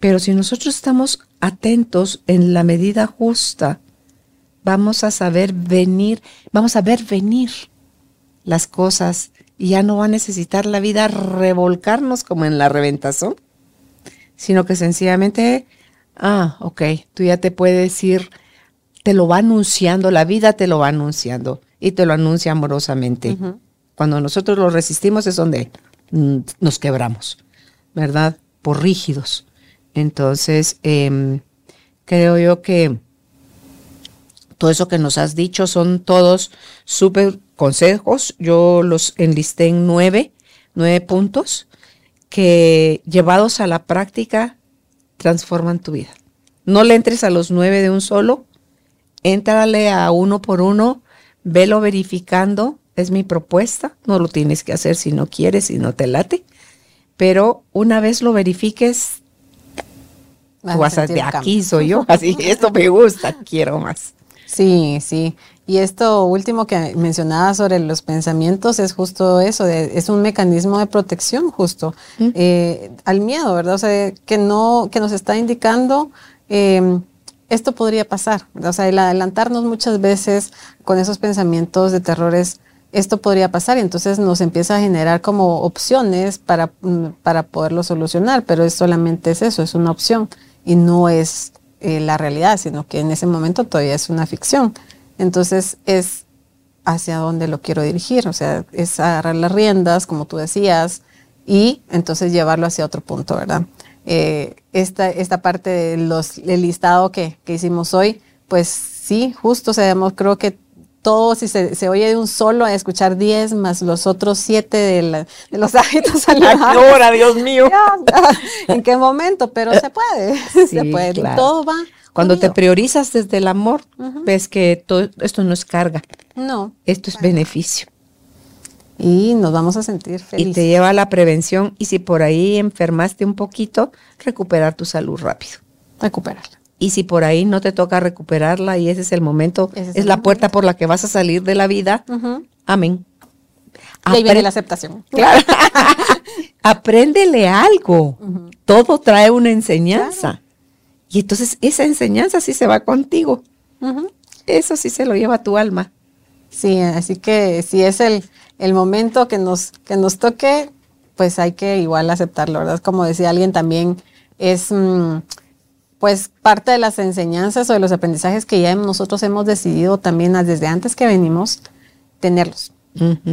Pero si nosotros estamos atentos en la medida justa, vamos a saber venir, vamos a ver venir las cosas y ya no va a necesitar la vida revolcarnos como en la reventazón, sino que sencillamente Ah, ok, tú ya te puedes ir, te lo va anunciando, la vida te lo va anunciando y te lo anuncia amorosamente. Cuando nosotros lo resistimos es donde mm, nos quebramos, ¿verdad? Por rígidos. Entonces, em, creo yo que todo eso que nos has dicho son todos súper consejos. Yo los enlisté en nueve, nueve puntos que llevados a la práctica transforman tu vida. No le entres a los nueve de un solo, éntrale a uno por uno, velo verificando, es mi propuesta, no lo tienes que hacer si no quieres, si no te late, pero una vez lo verifiques, vas, a, de aquí soy yo, así, esto me gusta, quiero más. Sí, sí. Y esto último que mencionaba sobre los pensamientos es justo eso, es un mecanismo de protección justo eh, al miedo, ¿verdad? O sea, que no, que nos está indicando em, esto podría pasar, o sea, el adelantarnos muchas veces con esos pensamientos de terrores, esto podría pasar y entonces nos empieza a generar como opciones para, mm, para poderlo solucionar, pero es solamente es eso, es una opción y no es eh, la realidad, sino que en ese momento todavía es una ficción. Entonces es hacia dónde lo quiero dirigir, o sea, es agarrar las riendas, como tú decías, y entonces llevarlo hacia otro punto, ¿verdad? Eh, esta, esta parte del listado que, que, hicimos hoy, pues sí, justo, sabemos, creo que todo, si se, oye de un solo, a escuchar diez más los otros siete de, los hábitos saludables. ¿A qué hora, Dios mío? ¿En qué momento? Pero se puede, se puede. Todo va. Cuando te priorizas desde el amor, ves que todo esto no es carga. No. Esto es beneficio. Y nos vamos a sentir felices. Y te lleva a la prevención. Y si por ahí enfermaste un poquito, recuperar tu salud rápido. Recuperarla. Y si por ahí no te toca recuperarla y ese es el momento, es, la puerta por la que vas a salir de la vida, amén. Y ahí viene la aceptación. Claro. Apréndele algo. Todo trae una enseñanza. Y entonces esa enseñanza sí se va contigo. Eso sí se lo lleva tu alma. Sí, así que si es el, el momento que nos, que nos toque, pues hay que igual aceptarlo, ¿verdad? Como decía alguien también, es... Mm, pues parte de las enseñanzas o de los aprendizajes que ya nosotros hemos decidido también desde antes que venimos tenerlos.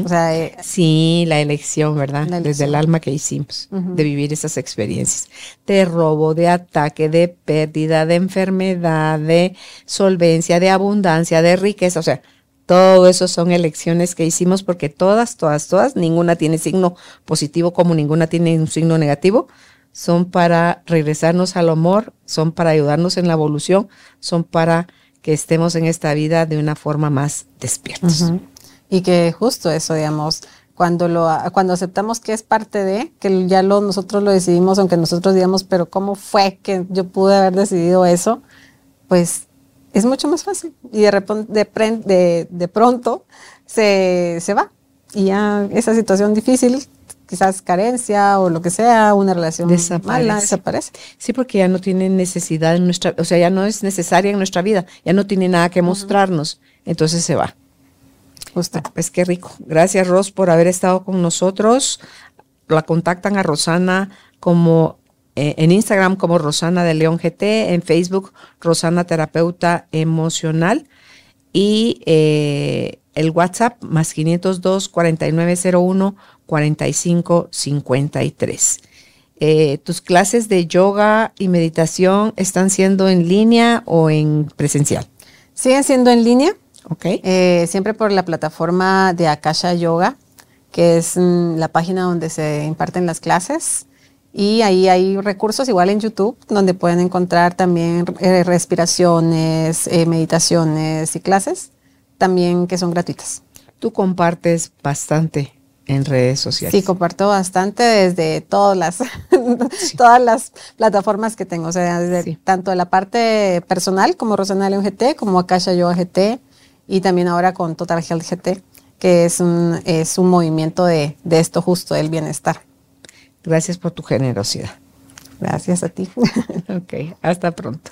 O sea, eh, Sí, la elección, ¿verdad? La Desde el alma que hicimos de vivir esas experiencias de robo, de ataque, de pérdida, de enfermedad, de solvencia, de abundancia, de riqueza. O sea, todo eso son elecciones que hicimos porque todas, todas, todas, ninguna tiene signo positivo como ninguna tiene un signo negativo. Son para regresarnos al amor, son para ayudarnos en la evolución, son para que estemos en esta vida de una forma más despiertos. Y que justo eso, digamos, cuando lo cuando aceptamos que es parte de, que ya lo nosotros lo decidimos, aunque nosotros digamos, pero ¿cómo fue que yo pude haber decidido eso? Pues es mucho más fácil. Y de, de, de pronto se, se va. Y ya esa situación difícil, quizás carencia o lo que sea, una relación Desaparece. mala, desaparece. Sí, porque ya no tiene necesidad en nuestra, o sea, ya no es necesaria en nuestra vida, ya no tiene nada que mostrarnos, entonces se va. Justo. Pues qué rico. Gracias, Ros, por haber estado con nosotros. La contactan a Rosana como eh, en Instagram como Rosana de León GT, en Facebook Rosana Terapeuta Emocional y eh, el WhatsApp más 502 4901 4553. Eh, ¿Tus clases de yoga y meditación están siendo en línea o en presencial? Siguen siendo en línea, ¿Ok? Eh, siempre por la plataforma de Akasha Yoga, que es mm, la página donde se imparten las clases. Y ahí hay recursos igual en YouTube donde pueden encontrar también eh, respiraciones, eh, meditaciones y clases también que son gratuitas. Tú compartes bastante en redes sociales. Sí, comparto bastante desde todas las, todas las plataformas que tengo, o sea, desde Sí. tanto la parte personal como Rosana León GT, como Akasha Yoga GT y también ahora con Total Health GT, que es un, es un movimiento de, de esto justo, del bienestar. Gracias por tu generosidad. Gracias a ti. Ok, hasta pronto.